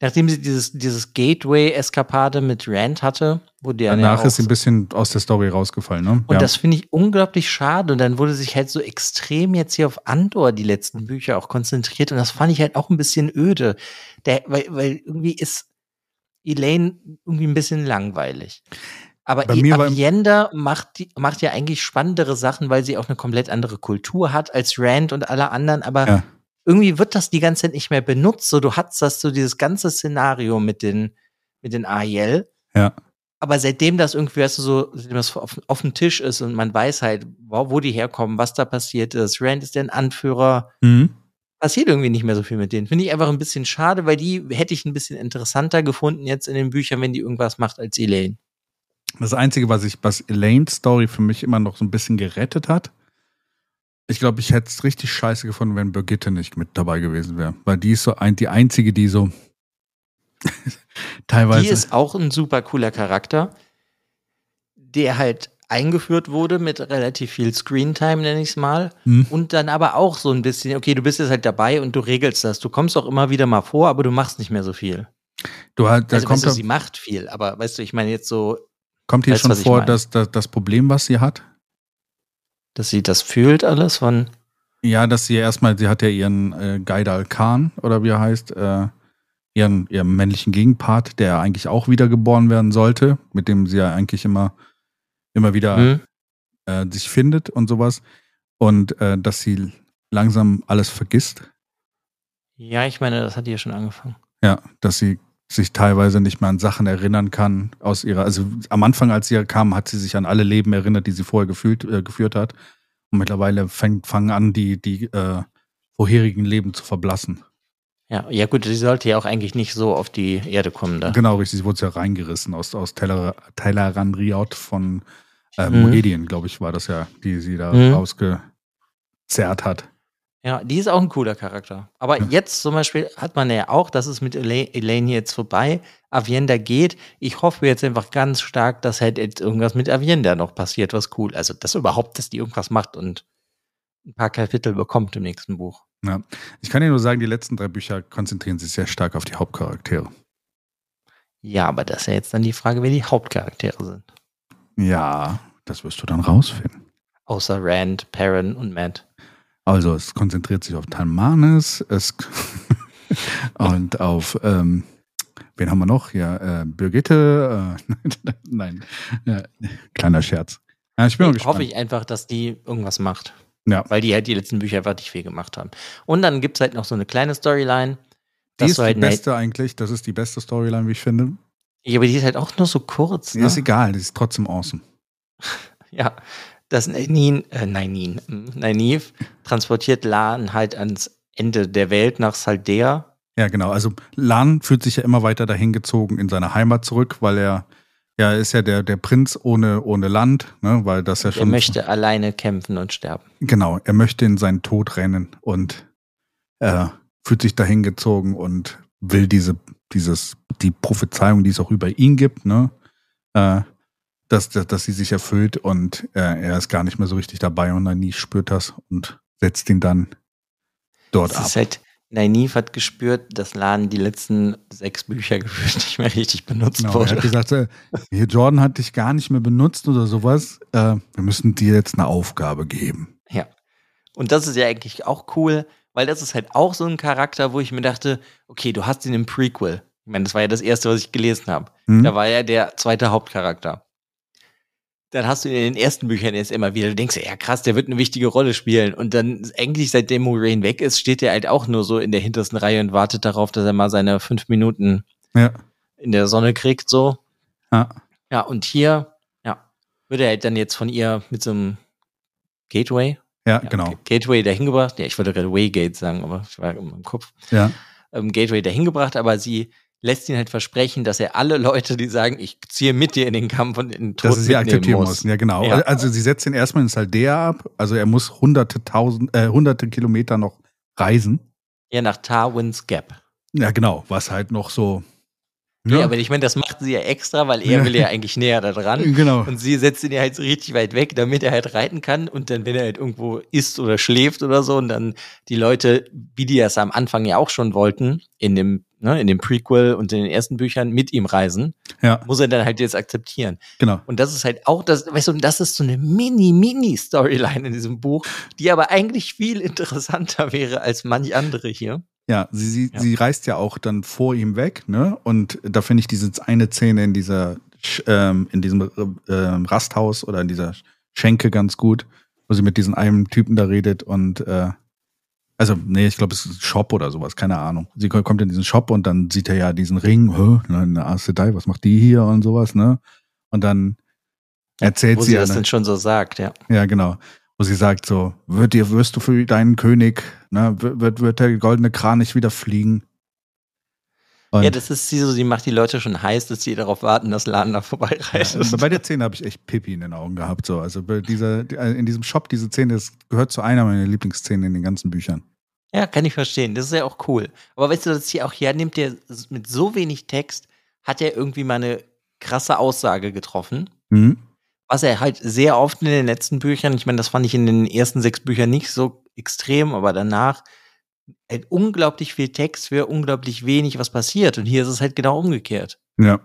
nachdem sie dieses, dieses Gateway-Eskapade mit Rand hatte, wo der ja Danach auch ist sie ein bisschen aus der Story rausgefallen, ne? Und das finde ich unglaublich schade. Und dann wurde sich halt so extrem jetzt hier auf Andor die letzten Bücher auch konzentriert. Und das fand ich halt auch ein bisschen öde. Der, weil, weil irgendwie ist Elaine irgendwie ein bisschen langweilig. Aber Bei mir Avienda macht, die, macht ja eigentlich spannendere Sachen, weil sie auch eine komplett andere Kultur hat als Rand und alle anderen. Aber Ja. irgendwie wird das die ganze Zeit nicht mehr benutzt. So, du hast das so dieses ganze Szenario mit den, mit den Ariel. Ja. Aber seitdem das irgendwie, weißt du, so, seitdem das auf, auf dem Tisch ist und man weiß halt, wo, wo die herkommen, was da passiert ist, Rand ist der Anführer, Mhm. Passiert irgendwie nicht mehr so viel mit denen. Finde ich einfach ein bisschen schade, weil die hätte ich ein bisschen interessanter gefunden jetzt in den Büchern, wenn die irgendwas macht als Elaine. Das Einzige, was ich, was Elaine's Story für mich immer noch so ein bisschen gerettet hat, ich glaube, ich hätte es richtig scheiße gefunden, wenn Birgitte nicht mit dabei gewesen wäre. Weil die ist so ein, die einzige, die so [laughs] teilweise. Die ist auch ein super cooler Charakter, der halt eingeführt wurde mit relativ viel Screentime, nenne ich es mal. Hm. Und dann aber auch so ein bisschen, okay, du bist jetzt halt dabei und du regelst das. Du kommst auch immer wieder mal vor, aber du machst nicht mehr so viel. du halt, da also, kommt, weißt du, sie macht viel, aber weißt du, ich meine jetzt so, kommt hier schon vor, dass, dass das Problem, was sie hat. dass sie das fühlt alles von, Ja, dass sie erstmal, sie hat ja ihren äh, Gaidal Khan, oder wie er heißt, äh, ihren, ihren männlichen Gegenpart, der eigentlich auch wiedergeboren werden sollte, mit dem sie ja eigentlich immer, immer wieder hm? äh, sich findet und sowas. Und äh, dass sie langsam alles vergisst. ja, ich meine, das hat ja schon angefangen. Ja, dass sie sich teilweise nicht mehr an Sachen erinnern kann aus ihrer, also am Anfang, als sie kam, hat sie sich an alle Leben erinnert, die sie vorher gefühlt, äh, geführt hat. Und mittlerweile fängt, fangen an, die, die äh, vorherigen Leben zu verblassen. Ja, ja gut, sie sollte ja auch eigentlich nicht so auf die Erde kommen da. Genau, richtig. Sie wurde ja reingerissen aus, aus Teller, von äh, Mhm. Moedien, glaube ich, war das ja, die sie da Mhm. rausgezerrt hat. Ja, die ist auch ein cooler Charakter. Aber Ja. jetzt zum Beispiel hat man ja auch, das ist mit Elaine, Elaine jetzt vorbei, Avienda geht. Ich hoffe jetzt einfach ganz stark, dass halt jetzt irgendwas mit Avienda noch passiert, was cool. Also, dass überhaupt, dass die irgendwas macht und ein paar Kapitel bekommt im nächsten Buch. Ja. Ich kann dir nur sagen, die letzten drei Bücher konzentrieren sich sehr stark auf die Hauptcharaktere. Ja, aber das ist ja jetzt dann die Frage, wer die Hauptcharaktere sind. Ja, das wirst du dann rausfinden. Außer Rand, Perrin und Matt. Also es konzentriert sich auf Talmanes es [laughs] und auf ähm, wen haben wir noch? Ja, äh, Birgitte. Äh, [laughs] nein, ja, kleiner Scherz. Ja, ich bin gespannt. Hoffe ich einfach, dass die irgendwas macht. Ja. Weil die halt die letzten Bücher einfach nicht viel gemacht haben. Und dann gibt es halt noch so eine kleine Storyline. die ist du die halt Nate- beste eigentlich. Das ist die beste Storyline, wie ich finde. Ja, aber die ist halt auch nur so kurz. Ne? ist egal, die ist trotzdem awesome. [laughs] Ja, das Nainin, äh, Nainin, Nynaeve transportiert Lan halt ans Ende der Welt nach Saldea. Ja, genau. Also Lan fühlt sich ja immer weiter dahin gezogen in seine Heimat zurück, weil er Ja, ist ja der, der Prinz ohne, ohne Land, ne, weil das ja schon. Er möchte alleine kämpfen und sterben. Genau, er möchte in seinen Tod rennen und er fühlt sich dahin gezogen und will diese, dieses, die Prophezeiung, die es auch über ihn gibt, ne, äh, dass, dass, dass sie sich erfüllt und äh, er ist gar nicht mehr so richtig dabei und dann nie spürt das und setzt ihn dann dort Es ab. ist halt, Nynaeve hat gespürt, dass Lan die letzten sechs Bücher [laughs] gefühlt nicht mehr richtig benutzt Genau, er wurde. hat gesagt, äh, hier, Jordan hat dich gar nicht mehr benutzt oder sowas. Äh, wir müssen dir jetzt eine Aufgabe geben. Ja. Und das ist ja eigentlich auch cool, weil das ist halt auch so ein Charakter, wo ich mir dachte, okay, du hast ihn im Prequel. Ich meine, das war ja das erste, was ich gelesen habe. Hm? Da war er der zweite Hauptcharakter. Dann hast du ihn in den ersten Büchern jetzt immer wieder, du denkst, ja krass, der wird eine wichtige Rolle spielen. Und dann eigentlich, seitdem Moraine weg ist, steht er halt auch nur so in der hintersten Reihe und wartet darauf, dass er mal seine fünf Minuten Ja. in der Sonne kriegt, so. Ja. Ja, und hier, ja, wird er halt dann jetzt von ihr mit so einem Gateway, Ja, ja, genau. Gateway dahin gebracht. Ja, ich wollte gerade Waygate sagen, aber ich war meinem Kopf. Ja. Ähm, Gateway dahin gebracht, aber sie lässt ihn halt versprechen, dass er alle Leute, die sagen, ich ziehe mit dir in den Kampf und in den Tod Dass sie akzeptieren muss. mussten, ja genau. Ja. Also sie setzt ihn erstmal in Saldea ab. Also er muss hunderte, tausend, äh, hunderte Kilometer noch reisen. Ja, nach Tarwin's Gap. Ja, genau. Was halt noch so. Ja, aber ich meine, das macht sie ja extra, weil er Ja. will ja eigentlich näher da dran. [laughs] genau. Und sie setzt ihn ja halt so richtig weit weg, damit er halt reiten kann. Und dann, wenn er halt irgendwo isst oder schläft oder so, und dann die Leute, wie die das am Anfang ja auch schon wollten, in dem, ne, in dem Prequel und in den ersten Büchern mit ihm reisen, Ja, muss er dann halt jetzt akzeptieren. genau. Und das ist halt auch das, weißt du, das ist so eine mini, mini Storyline in diesem Buch, die aber eigentlich viel interessanter [laughs] wäre als manch andere hier. Ja, sie, sie, Ja. sie reist ja auch dann vor ihm weg, ne? Und da finde ich diese eine Szene in dieser, ähm, in diesem ähm, Rasthaus oder in dieser Schenke ganz gut, wo sie mit diesem einen Typen da redet und äh, also, nee, ich glaube, es ist ein Shop oder sowas, keine Ahnung. Sie ko- kommt in diesen Shop und dann sieht er ja diesen Ring, hä, ne, eine Aes Sedai, was macht die hier und sowas, ne? Und dann erzählt Wo sie, sie ja, das dann schon so sagt, ja. ja, genau. Wo sie sagt so, wird dir, wirst du für deinen König, ne, wird, wird, der goldene Kranich wieder fliegen? Und ja, das ist sie so, sie macht die Leute schon heiß, dass sie darauf warten, dass Lan da vorbeireitet. ja, bei der Szene habe ich echt Pipi in den Augen gehabt. So. Also dieser, die- in diesem Shop, diese Szene, das gehört zu einer meiner Lieblingsszenen in den ganzen Büchern. Ja, kann ich verstehen. Das ist ja auch cool. Aber weißt du, das hier auch hier nimmt der mit so wenig Text, hat er irgendwie mal eine krasse Aussage getroffen. Mhm. Was er halt sehr oft in den letzten Büchern, ich meine, das fand ich in den ersten sechs Büchern nicht so extrem, aber danach halt unglaublich viel Text für unglaublich wenig, was passiert. Und hier ist es halt genau umgekehrt. Ja,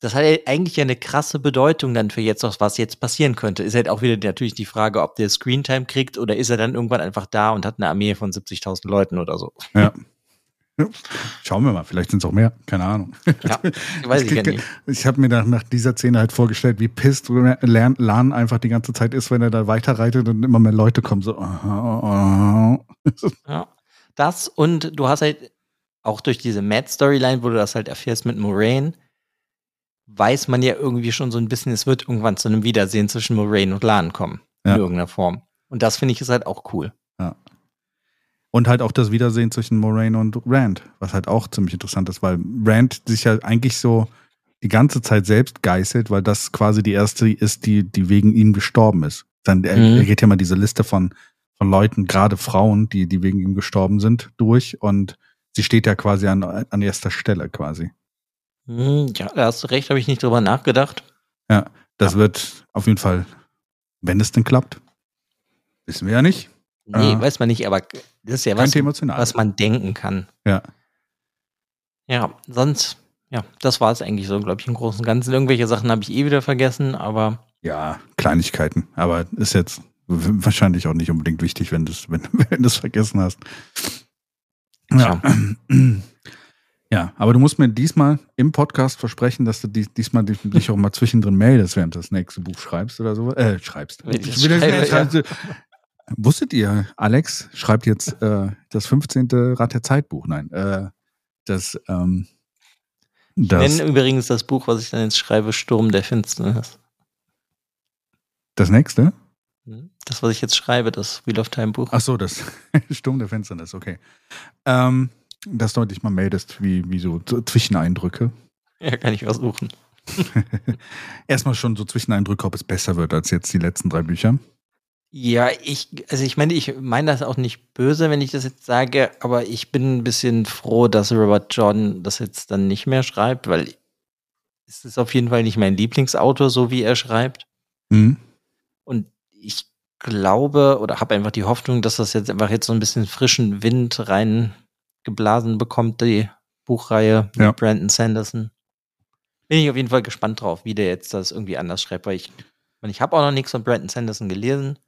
Das hat ja eigentlich ja eine krasse Bedeutung dann für jetzt, was jetzt passieren könnte. Ist halt auch wieder natürlich die Frage, ob der Screentime kriegt oder ist er dann irgendwann einfach da und hat eine Armee von 70.000 Leuten oder so. ja. [laughs] Schauen wir mal, vielleicht sind es auch mehr, keine Ahnung. Ja, weiß ich ja. Ich habe mir nach, nach dieser Szene halt vorgestellt, wie pisst Lan, Lan einfach die ganze Zeit ist, wenn er da weiterreitet und immer mehr Leute kommen. So. Ja. Das und du hast halt auch durch diese Mad-Storyline, wo du das halt erfährst mit Moraine, weiß man ja irgendwie schon so ein bisschen, es wird irgendwann zu einem Wiedersehen zwischen Moraine und Lan kommen. Ja. In irgendeiner Form. Und das finde ich ist halt auch cool. Und halt auch das Wiedersehen zwischen Moraine und Rand, was halt auch ziemlich interessant ist, weil Rand sich ja eigentlich so die ganze Zeit selbst geißelt, weil das quasi die erste ist, die, die wegen ihm gestorben ist. Dann, er, Mhm. er geht ja mal diese Liste von, von Leuten, gerade Frauen, die, die wegen ihm gestorben sind, durch und sie steht ja quasi an, an erster Stelle quasi. Hm, ja, da hast du recht, habe ich nicht drüber nachgedacht. Das wird auf jeden Fall, wenn es denn klappt, wissen wir ja nicht. Nee, Äh, weiß man nicht, aber das ist ja was, was man denken kann. Ja. Ja, sonst, ja, das war es eigentlich so, glaube ich, im Großen und Ganzen. Irgendwelche Sachen habe ich eh wieder vergessen, aber Ja, Kleinigkeiten. Aber ist jetzt wahrscheinlich auch nicht unbedingt wichtig, wenn du es [laughs] wenn, wenn du's vergessen hast. Ja. [clears throat] ja, aber du musst mir diesmal im Podcast versprechen, dass du dies, diesmal dich auch mal zwischendrin meldest, während du das nächste Buch schreibst oder so. Äh, schreibst. Ich Ich schreibe, ja. Wusstet ihr, Alex schreibt jetzt äh, das 15. Rad der Zeitbuch? Nein, äh, das, ähm, das, nennen übrigens das Buch, was ich dann jetzt schreibe, Sturm der Finsternis. das nächste? Hm? Das, was ich jetzt schreibe, das Wheel of Time Buch. Ach so, das [laughs] Sturm der Finsternis, okay. Ähm, dass du dich mal meldest, wie, wie so so Zwischeneindrücke. Ja, kann ich versuchen. [laughs] Erstmal schon so Zwischeneindrücke, ob es besser wird als jetzt die letzten drei Bücher. Ja, ich, also ich meine, ich meine das auch nicht böse, wenn ich das jetzt sage, aber ich bin ein bisschen froh, dass Robert Jordan das jetzt dann nicht mehr schreibt, weil es ist auf jeden Fall nicht mein Lieblingsautor, so wie er schreibt. Mhm. Und ich glaube oder habe einfach die Hoffnung, dass das jetzt einfach jetzt so ein bisschen frischen Wind reingeblasen bekommt, die Buchreihe mit ja. Brandon Sanderson. Bin ich auf jeden Fall gespannt drauf, wie der jetzt das irgendwie anders schreibt, weil ich, ich habe auch noch nichts von Brandon Sanderson gelesen.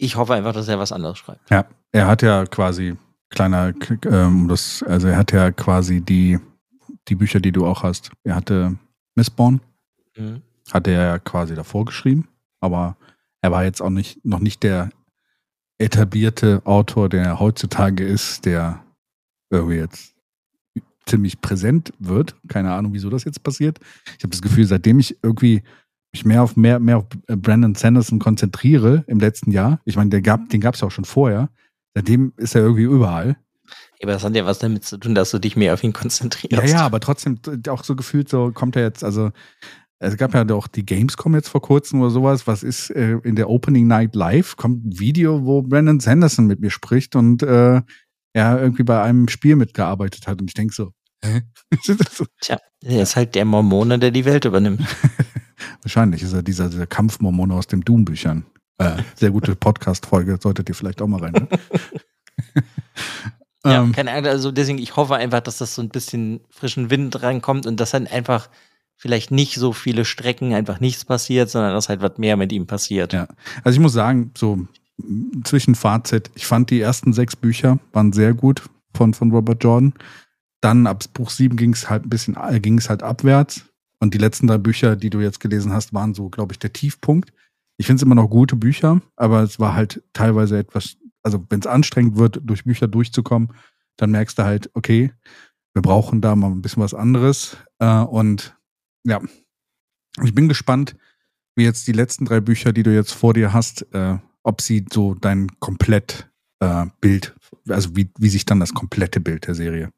Ich hoffe einfach, dass er was anderes schreibt. Ja, er hat ja quasi kleiner, ähm, das, also er hat ja quasi die, die Bücher, die du auch hast. Er hatte Missborn, mhm. hat er ja quasi davor geschrieben, aber er war jetzt auch nicht, noch nicht der etablierte Autor, der er heutzutage ist, der irgendwie jetzt ziemlich präsent wird. Keine Ahnung, wieso das jetzt passiert. Ich habe das Gefühl, seitdem ich irgendwie mich mehr auf mehr, mehr auf äh, Brandon Sanderson konzentriere im letzten Jahr. Ich meine, der gab, den gab es ja auch schon vorher. Seitdem ist er irgendwie überall. Aber das hat ja was damit zu tun, dass du dich mehr auf ihn konzentrierst. Ja, ja, aber trotzdem auch so gefühlt, so kommt er jetzt, also es gab ja auch die Gamescom jetzt vor kurzem oder sowas. Was ist äh, in der Opening Night Live? Kommt ein Video, wo Brandon Sanderson mit mir spricht und äh, er irgendwie bei einem Spiel mitgearbeitet hat. Und ich denke so, hä? [laughs] Tja, er ist halt der Mormone, der die Welt übernimmt. [laughs] Wahrscheinlich ist er dieser, dieser Kampfmormone aus den Doom-Büchern. Äh, sehr gute Podcast-Folge, solltet ihr vielleicht auch mal rein. Ne? [laughs] ja, ähm, keine Ahnung, also deswegen, ich hoffe einfach, dass das so ein bisschen frischen Wind reinkommt und dass dann einfach vielleicht nicht so viele Strecken einfach nichts passiert, sondern dass halt was mehr mit ihm passiert. Ja, also ich muss sagen, so Zwischenfazit, ich fand die ersten sechs Bücher waren sehr gut von, von Robert Jordan. Dann ab Buch sieben ging es halt ein bisschen, äh, ging es halt abwärts. Und die letzten drei Bücher, die du jetzt gelesen hast, waren so, glaube ich, der Tiefpunkt. Ich finde es immer noch gute Bücher, aber es war halt teilweise etwas, also wenn es anstrengend wird, durch Bücher durchzukommen, dann merkst du halt, okay, wir brauchen da mal ein bisschen was anderes. Äh, und ja, ich bin gespannt, wie jetzt die letzten drei Bücher, die du jetzt vor dir hast, äh, ob sie so dein komplett äh, Bild, also wie, wie sich dann das komplette Bild der Serie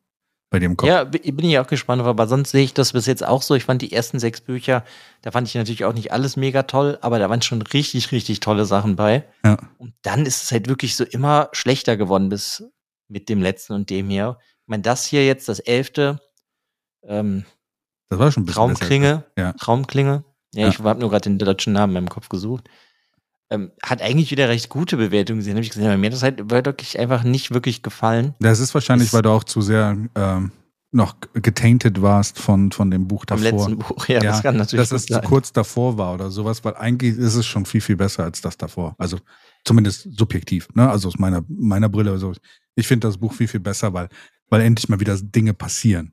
bei dem kommt. Ja, bin ich auch gespannt, aber sonst sehe ich das bis jetzt auch so. Ich fand die ersten sechs Bücher, da fand ich natürlich auch nicht alles mega toll, aber da waren schon richtig, richtig tolle Sachen bei. Ja. Und dann ist es halt wirklich so immer schlechter geworden bis mit dem letzten und dem hier. Ich meine, das hier jetzt, das elfte, ähm, das war schon ein bisschen Traumklinge, ja. Traumklinge. Ja, ja. ich habe nur gerade den deutschen Namen in meinem Kopf gesucht. Ähm, hat eigentlich wieder recht gute Bewertungen gesehen, habe ich gesehen, aber mir hat das halt wirklich einfach nicht wirklich gefallen. Das ist wahrscheinlich, das weil du auch zu sehr ähm, noch getainted warst von, von dem Buch davor. Vom letzten Buch, ja, ja das kann natürlich Dass es sein. kurz davor war oder sowas, weil eigentlich ist es schon viel, viel besser als das davor. Also zumindest subjektiv, ne? Also aus meiner, meiner Brille. Also ich finde das Buch viel, viel besser, weil, weil endlich mal wieder Dinge passieren.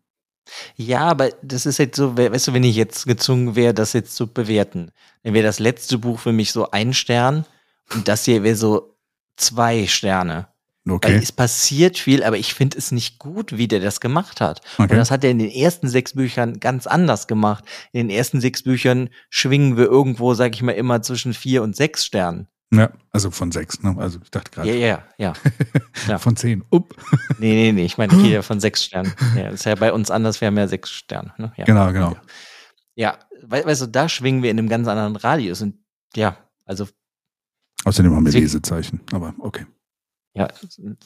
Ja, aber das ist jetzt so, weißt du, wenn ich jetzt gezwungen wäre, das jetzt zu bewerten, dann wäre das letzte Buch für mich so ein Stern und das hier wäre so zwei Sterne. Okay. Weil es passiert viel, aber ich finde es nicht gut, wie der das gemacht hat. Okay. Und das hat er in den ersten sechs Büchern ganz anders gemacht. In den ersten sechs Büchern schwingen wir irgendwo, sag ich mal, immer zwischen vier und sechs Sternen. Ja, also von sechs, ne? Also ich dachte gerade. Ja, ja, ja. [laughs] ja. von zehn. Up. nee, nee, nee, ich meine hier [laughs] von sechs Sternen. Ja, ist ja bei uns anders, wir haben ja sechs Sterne. Ne? Ja. Genau, genau. Ja, weißt du, da schwingen wir in einem ganz anderen Radius. Und ja, also. Außerdem haben wir Lesezeichen, aber okay. Ja,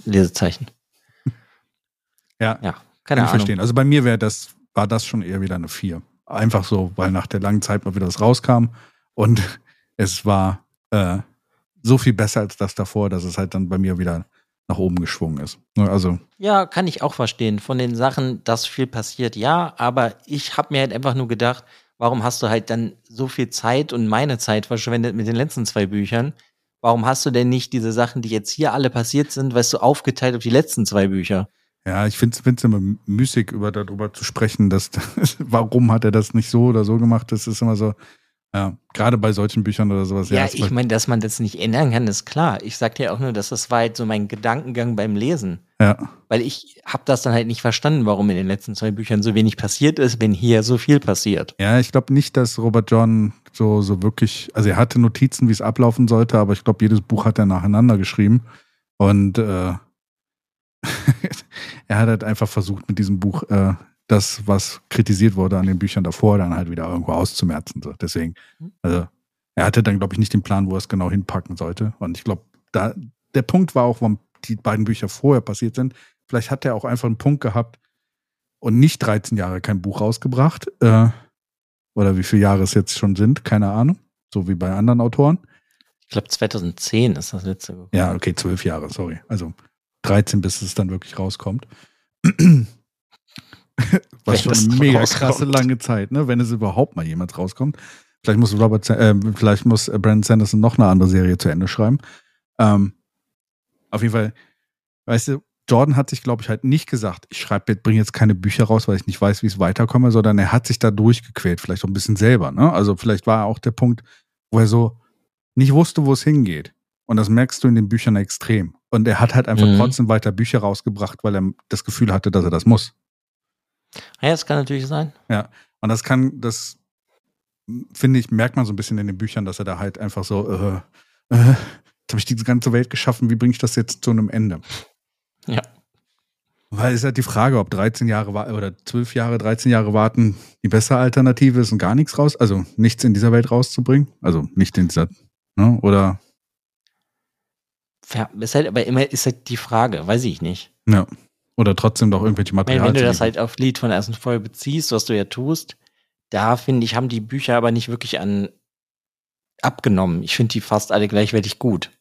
Lesezeichen. ja, ja, keine kann Ahnung. ich verstehen. Also bei mir wäre das, war das schon eher wieder eine vier. Einfach so, weil nach der langen Zeit mal wieder was rauskam und [laughs] es war äh, so viel besser als das davor, dass es halt dann bei mir wieder nach oben geschwungen ist. Ne, also ja, kann ich auch verstehen. Von den Sachen, dass viel passiert, ja, aber ich habe mir halt einfach nur gedacht, warum hast du halt dann so viel Zeit und meine Zeit verschwendet mit den letzten zwei Büchern? Warum hast du denn nicht diese Sachen, die jetzt hier alle passiert sind, weißt du, aufgeteilt auf die letzten zwei Bücher? Ja, ich finde es immer müßig, über darüber zu sprechen, dass [laughs] warum hat er das nicht so oder so gemacht. Das ist immer so, ja, gerade bei solchen Büchern oder sowas. Ja, ja ich meine, dass man das nicht ändern kann, ist klar. Ich sag dir auch nur, dass das war halt so mein Gedankengang beim Lesen. Ja. Weil ich habe das dann halt nicht verstanden, warum in den letzten zwei Büchern so wenig passiert ist, wenn hier so viel passiert. Ja, ich glaube nicht, dass Robert John so, so wirklich, also er hatte Notizen, wie es ablaufen sollte, aber ich glaube, jedes Buch hat er nacheinander geschrieben. Und äh, [laughs] er hat halt einfach versucht, mit diesem Buch äh, das, was kritisiert wurde an den Büchern davor, dann halt wieder irgendwo auszumerzen. So. Deswegen, also er hatte dann, glaube ich, nicht den Plan, wo er es genau hinpacken sollte. Und ich glaube, da der Punkt war auch, warum die beiden Bücher vorher passiert sind. Vielleicht hat er auch einfach einen Punkt gehabt und nicht 13 Jahre kein Buch rausgebracht. Äh, oder wie viele Jahre es jetzt schon sind, keine Ahnung. So wie bei anderen Autoren. Ich glaube, 2010 ist das letzte. Ja, okay, zwölf Jahre, sorry. Also 13, bis es dann wirklich rauskommt. [laughs] Was schon eine mega rauskommt. krasse lange Zeit, ne? wenn es überhaupt mal jemand rauskommt. Vielleicht muss Robert, äh, vielleicht muss Brandon Sanderson noch eine andere Serie zu Ende schreiben. Ähm, auf jeden Fall, weißt du, Jordan hat sich, glaube ich, halt nicht gesagt, ich schreibe, bringe jetzt keine Bücher raus, weil ich nicht weiß, wie es weiterkomme, sondern er hat sich da durchgequält, vielleicht auch ein bisschen selber. Ne? Also vielleicht war auch der Punkt, wo er so nicht wusste, wo es hingeht. Und das merkst du in den Büchern extrem. Und er hat halt einfach mhm. trotzdem weiter Bücher rausgebracht, weil er das Gefühl hatte, dass er das muss. Ja, das kann natürlich sein. Ja, und das kann, das finde ich, merkt man so ein bisschen in den Büchern, dass er da halt einfach so, äh, äh, jetzt habe ich diese ganze Welt geschaffen, wie bringe ich das jetzt zu einem Ende? Ja. Weil es ist halt die Frage, ob 13 Jahre oder 12 Jahre, 13 Jahre warten die bessere Alternative ist und gar nichts raus, also nichts in dieser Welt rauszubringen. Also nicht in dieser, ne, oder. Ja, ist halt, aber immer ist halt die Frage, weiß ich nicht. Ja. Oder trotzdem doch irgendwelche Materialien. Wenn du das halt auf Lied von der ersten Folge beziehst, was du ja tust, da finde ich, haben die Bücher aber nicht wirklich an abgenommen. Ich finde die fast alle gleichwertig gut.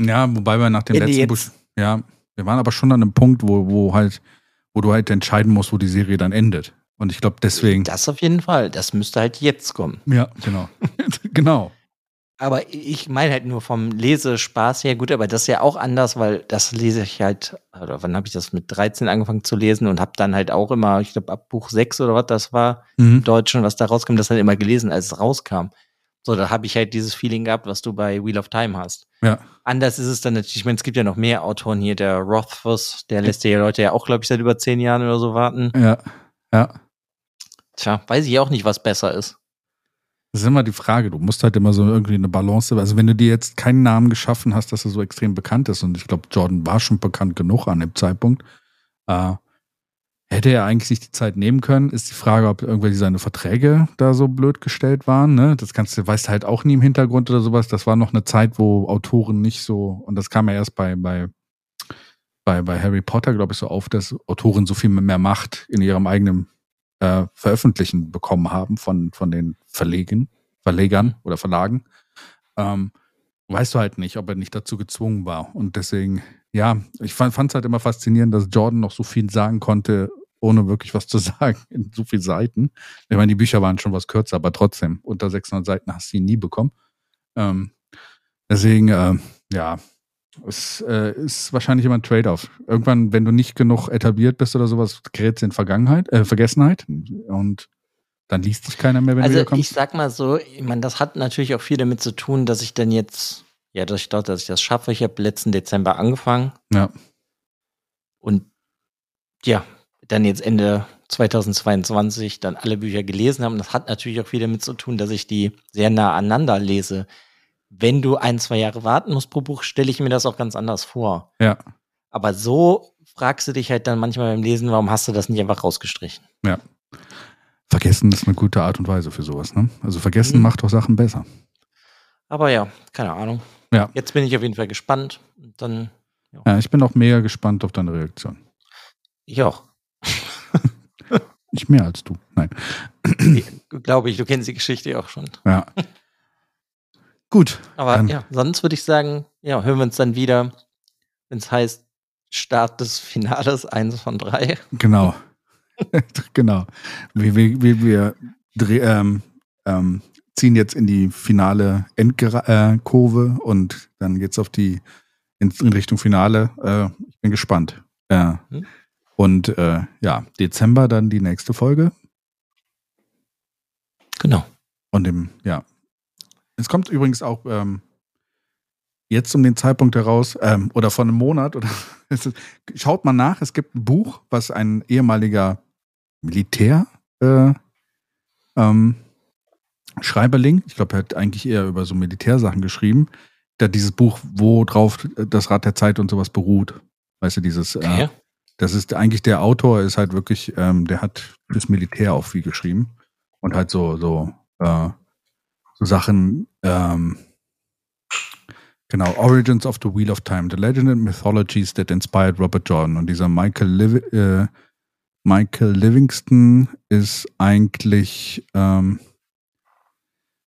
Ja, wobei wir nach dem Wenn letzten Buch, ja, wir waren aber schon an einem Punkt, wo, wo halt, wo du halt entscheiden musst, wo die Serie dann endet. Und ich glaube deswegen. Das auf jeden Fall. Das müsste halt jetzt kommen. Ja, genau. [laughs] genau. Aber ich meine halt nur vom Lesespaß her, gut, aber das ist ja auch anders, weil das lese ich halt, oder wann habe ich das mit 13 angefangen zu lesen und habe dann halt auch immer, ich glaube ab Buch 6 oder was das war, mhm. im Deutschen, was da rauskam, das dann immer gelesen, als es rauskam. So, da habe ich halt dieses Feeling gehabt, was du bei Wheel of Time hast. Ja. Anders ist es dann natürlich, ich meine, es gibt ja noch mehr Autoren hier, der Rothfuss, der lässt ja Leute ja auch, glaube ich, seit über zehn Jahren oder so warten. Ja, ja. Tja, weiß ich auch nicht, was besser ist. Das ist immer die Frage. Du musst halt immer so irgendwie eine Balance. Also wenn du dir jetzt keinen Namen geschaffen hast, dass er so extrem bekannt ist, und ich glaube, Jordan war schon bekannt genug an dem Zeitpunkt, äh, hätte er eigentlich sich die Zeit nehmen können. Ist die Frage, ob irgendwelche seine Verträge da so blöd gestellt waren. Ne? Das kannst du, weißt halt auch nie im Hintergrund oder sowas. Das war noch eine Zeit, wo Autoren nicht so, und das kam ja erst bei, bei, bei, bei Harry Potter, glaube ich, so auf, dass Autoren so viel mehr Macht in ihrem eigenen äh, Veröffentlichen bekommen haben von, von den Verlegen, Verlegern oder Verlagen, ähm, weißt du halt nicht, ob er nicht dazu gezwungen war. Und deswegen, ja, ich fand es halt immer faszinierend, dass Jordan noch so viel sagen konnte, ohne wirklich was [laughs] zu sagen, in so vielen Seiten. Ich meine, die Bücher waren schon was kürzer, aber trotzdem, unter 600 Seiten hast du ihn nie bekommen. Ähm, deswegen, äh, ja, es äh, ist wahrscheinlich immer ein Trade-off. Irgendwann, wenn du nicht genug etabliert bist oder sowas, gerät in Vergangenheit, äh, Vergessenheit und dann liest dich keiner mehr, wenn also du wiederkommst. Ich sag mal so, ich meine, das hat natürlich auch viel damit zu tun, dass ich dann jetzt, ja, dass ich dachte, dass ich das schaffe. Ich habe letzten Dezember angefangen. Ja. Und ja, dann jetzt Ende 2022 dann alle Bücher gelesen haben. Das hat natürlich auch viel damit zu tun, dass ich die sehr nah aneinander lese wenn du ein, zwei Jahre warten musst pro Buch, stelle ich mir das auch ganz anders vor. Ja. Aber so fragst du dich halt dann manchmal beim Lesen, warum hast du das nicht einfach rausgestrichen? Ja. Vergessen ist eine gute Art und Weise für sowas, ne? Also vergessen mhm. macht auch Sachen besser. Aber ja, keine Ahnung. Ja. Jetzt bin ich auf jeden Fall gespannt. Dann. Ja, ja ich bin auch mega gespannt auf deine Reaktion. Ich auch. [laughs] Nicht mehr als du. Nein. [laughs] Glaube ich, du kennst die Geschichte auch schon. Ja. [laughs] Gut. Aber ähm, ja, sonst würde ich sagen, ja, hören wir uns dann wieder, wenn es heißt Start des Finales, eins von drei. Genau. [laughs] genau. Wir, wir, wir, wir ähm, ähm, ziehen jetzt in die finale Endkurve äh, und dann geht's auf die in, in Richtung Finale. Äh, ich bin gespannt. Äh, hm. Und äh, ja, Dezember dann die nächste Folge. Genau. Und im, ja, es kommt übrigens auch ähm, jetzt um den Zeitpunkt heraus ähm, oder vor einem Monat oder [laughs] ist, schaut mal nach. Es gibt ein Buch, was ein ehemaliger Militär äh, ähm, Schreiberling, ich glaube, er hat eigentlich eher über so Militärsachen geschrieben, der dieses Buch, wo drauf das Rad der Zeit und sowas beruht. Weißt du, dieses, äh, okay. äh, Das ist eigentlich der Autor, ist halt wirklich, ähm, der hat fürs Militär auch viel geschrieben und halt so, so, äh, so Sachen, ähm, genau, Origins of the Wheel of Time, The Legend and Mythologies that Inspired Robert Jordan. Und dieser Michael, Liv äh, Michael Livingston ist eigentlich, ähm,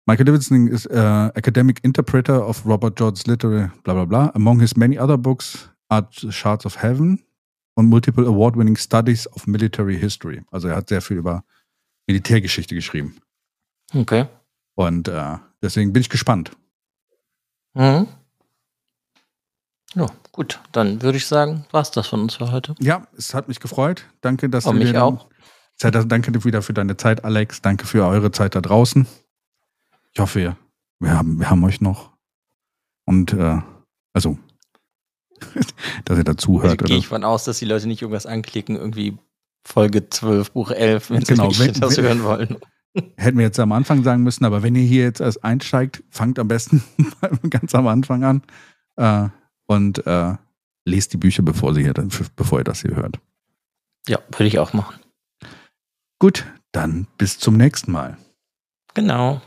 Michael Livingston is uh, academic interpreter of Robert Jordan's literary blah blah blah. Among his many other books are Shards of Heaven und multiple award-winning studies of military history. Also er hat sehr viel über Militärgeschichte geschrieben. Okay. Und äh, deswegen bin ich gespannt. Mhm. Ja, gut. Dann würde ich sagen, war es das von uns für heute. Ja, es hat mich gefreut. Danke, dass oh, du mich auch. Zeit, danke wieder für deine Zeit, Alex. Danke für eure Zeit da draußen. Ich hoffe, wir, haben, wir haben euch noch. Und äh, also, [laughs] dass ihr dazuhört. Also, Gehe ich von aus, dass die Leute nicht irgendwas anklicken, irgendwie Folge 12, Buch 11, wenn genau, sie wenn, das wenn, hören wollen. Hätten wir jetzt am Anfang sagen müssen, aber wenn ihr hier jetzt erst einsteigt, fangt am besten [laughs] ganz am Anfang an äh, und äh, lest die Bücher, bevor, sie hier, bevor ihr das hier hört. Ja, würde ich auch machen. Gut, dann bis zum nächsten Mal. Genau.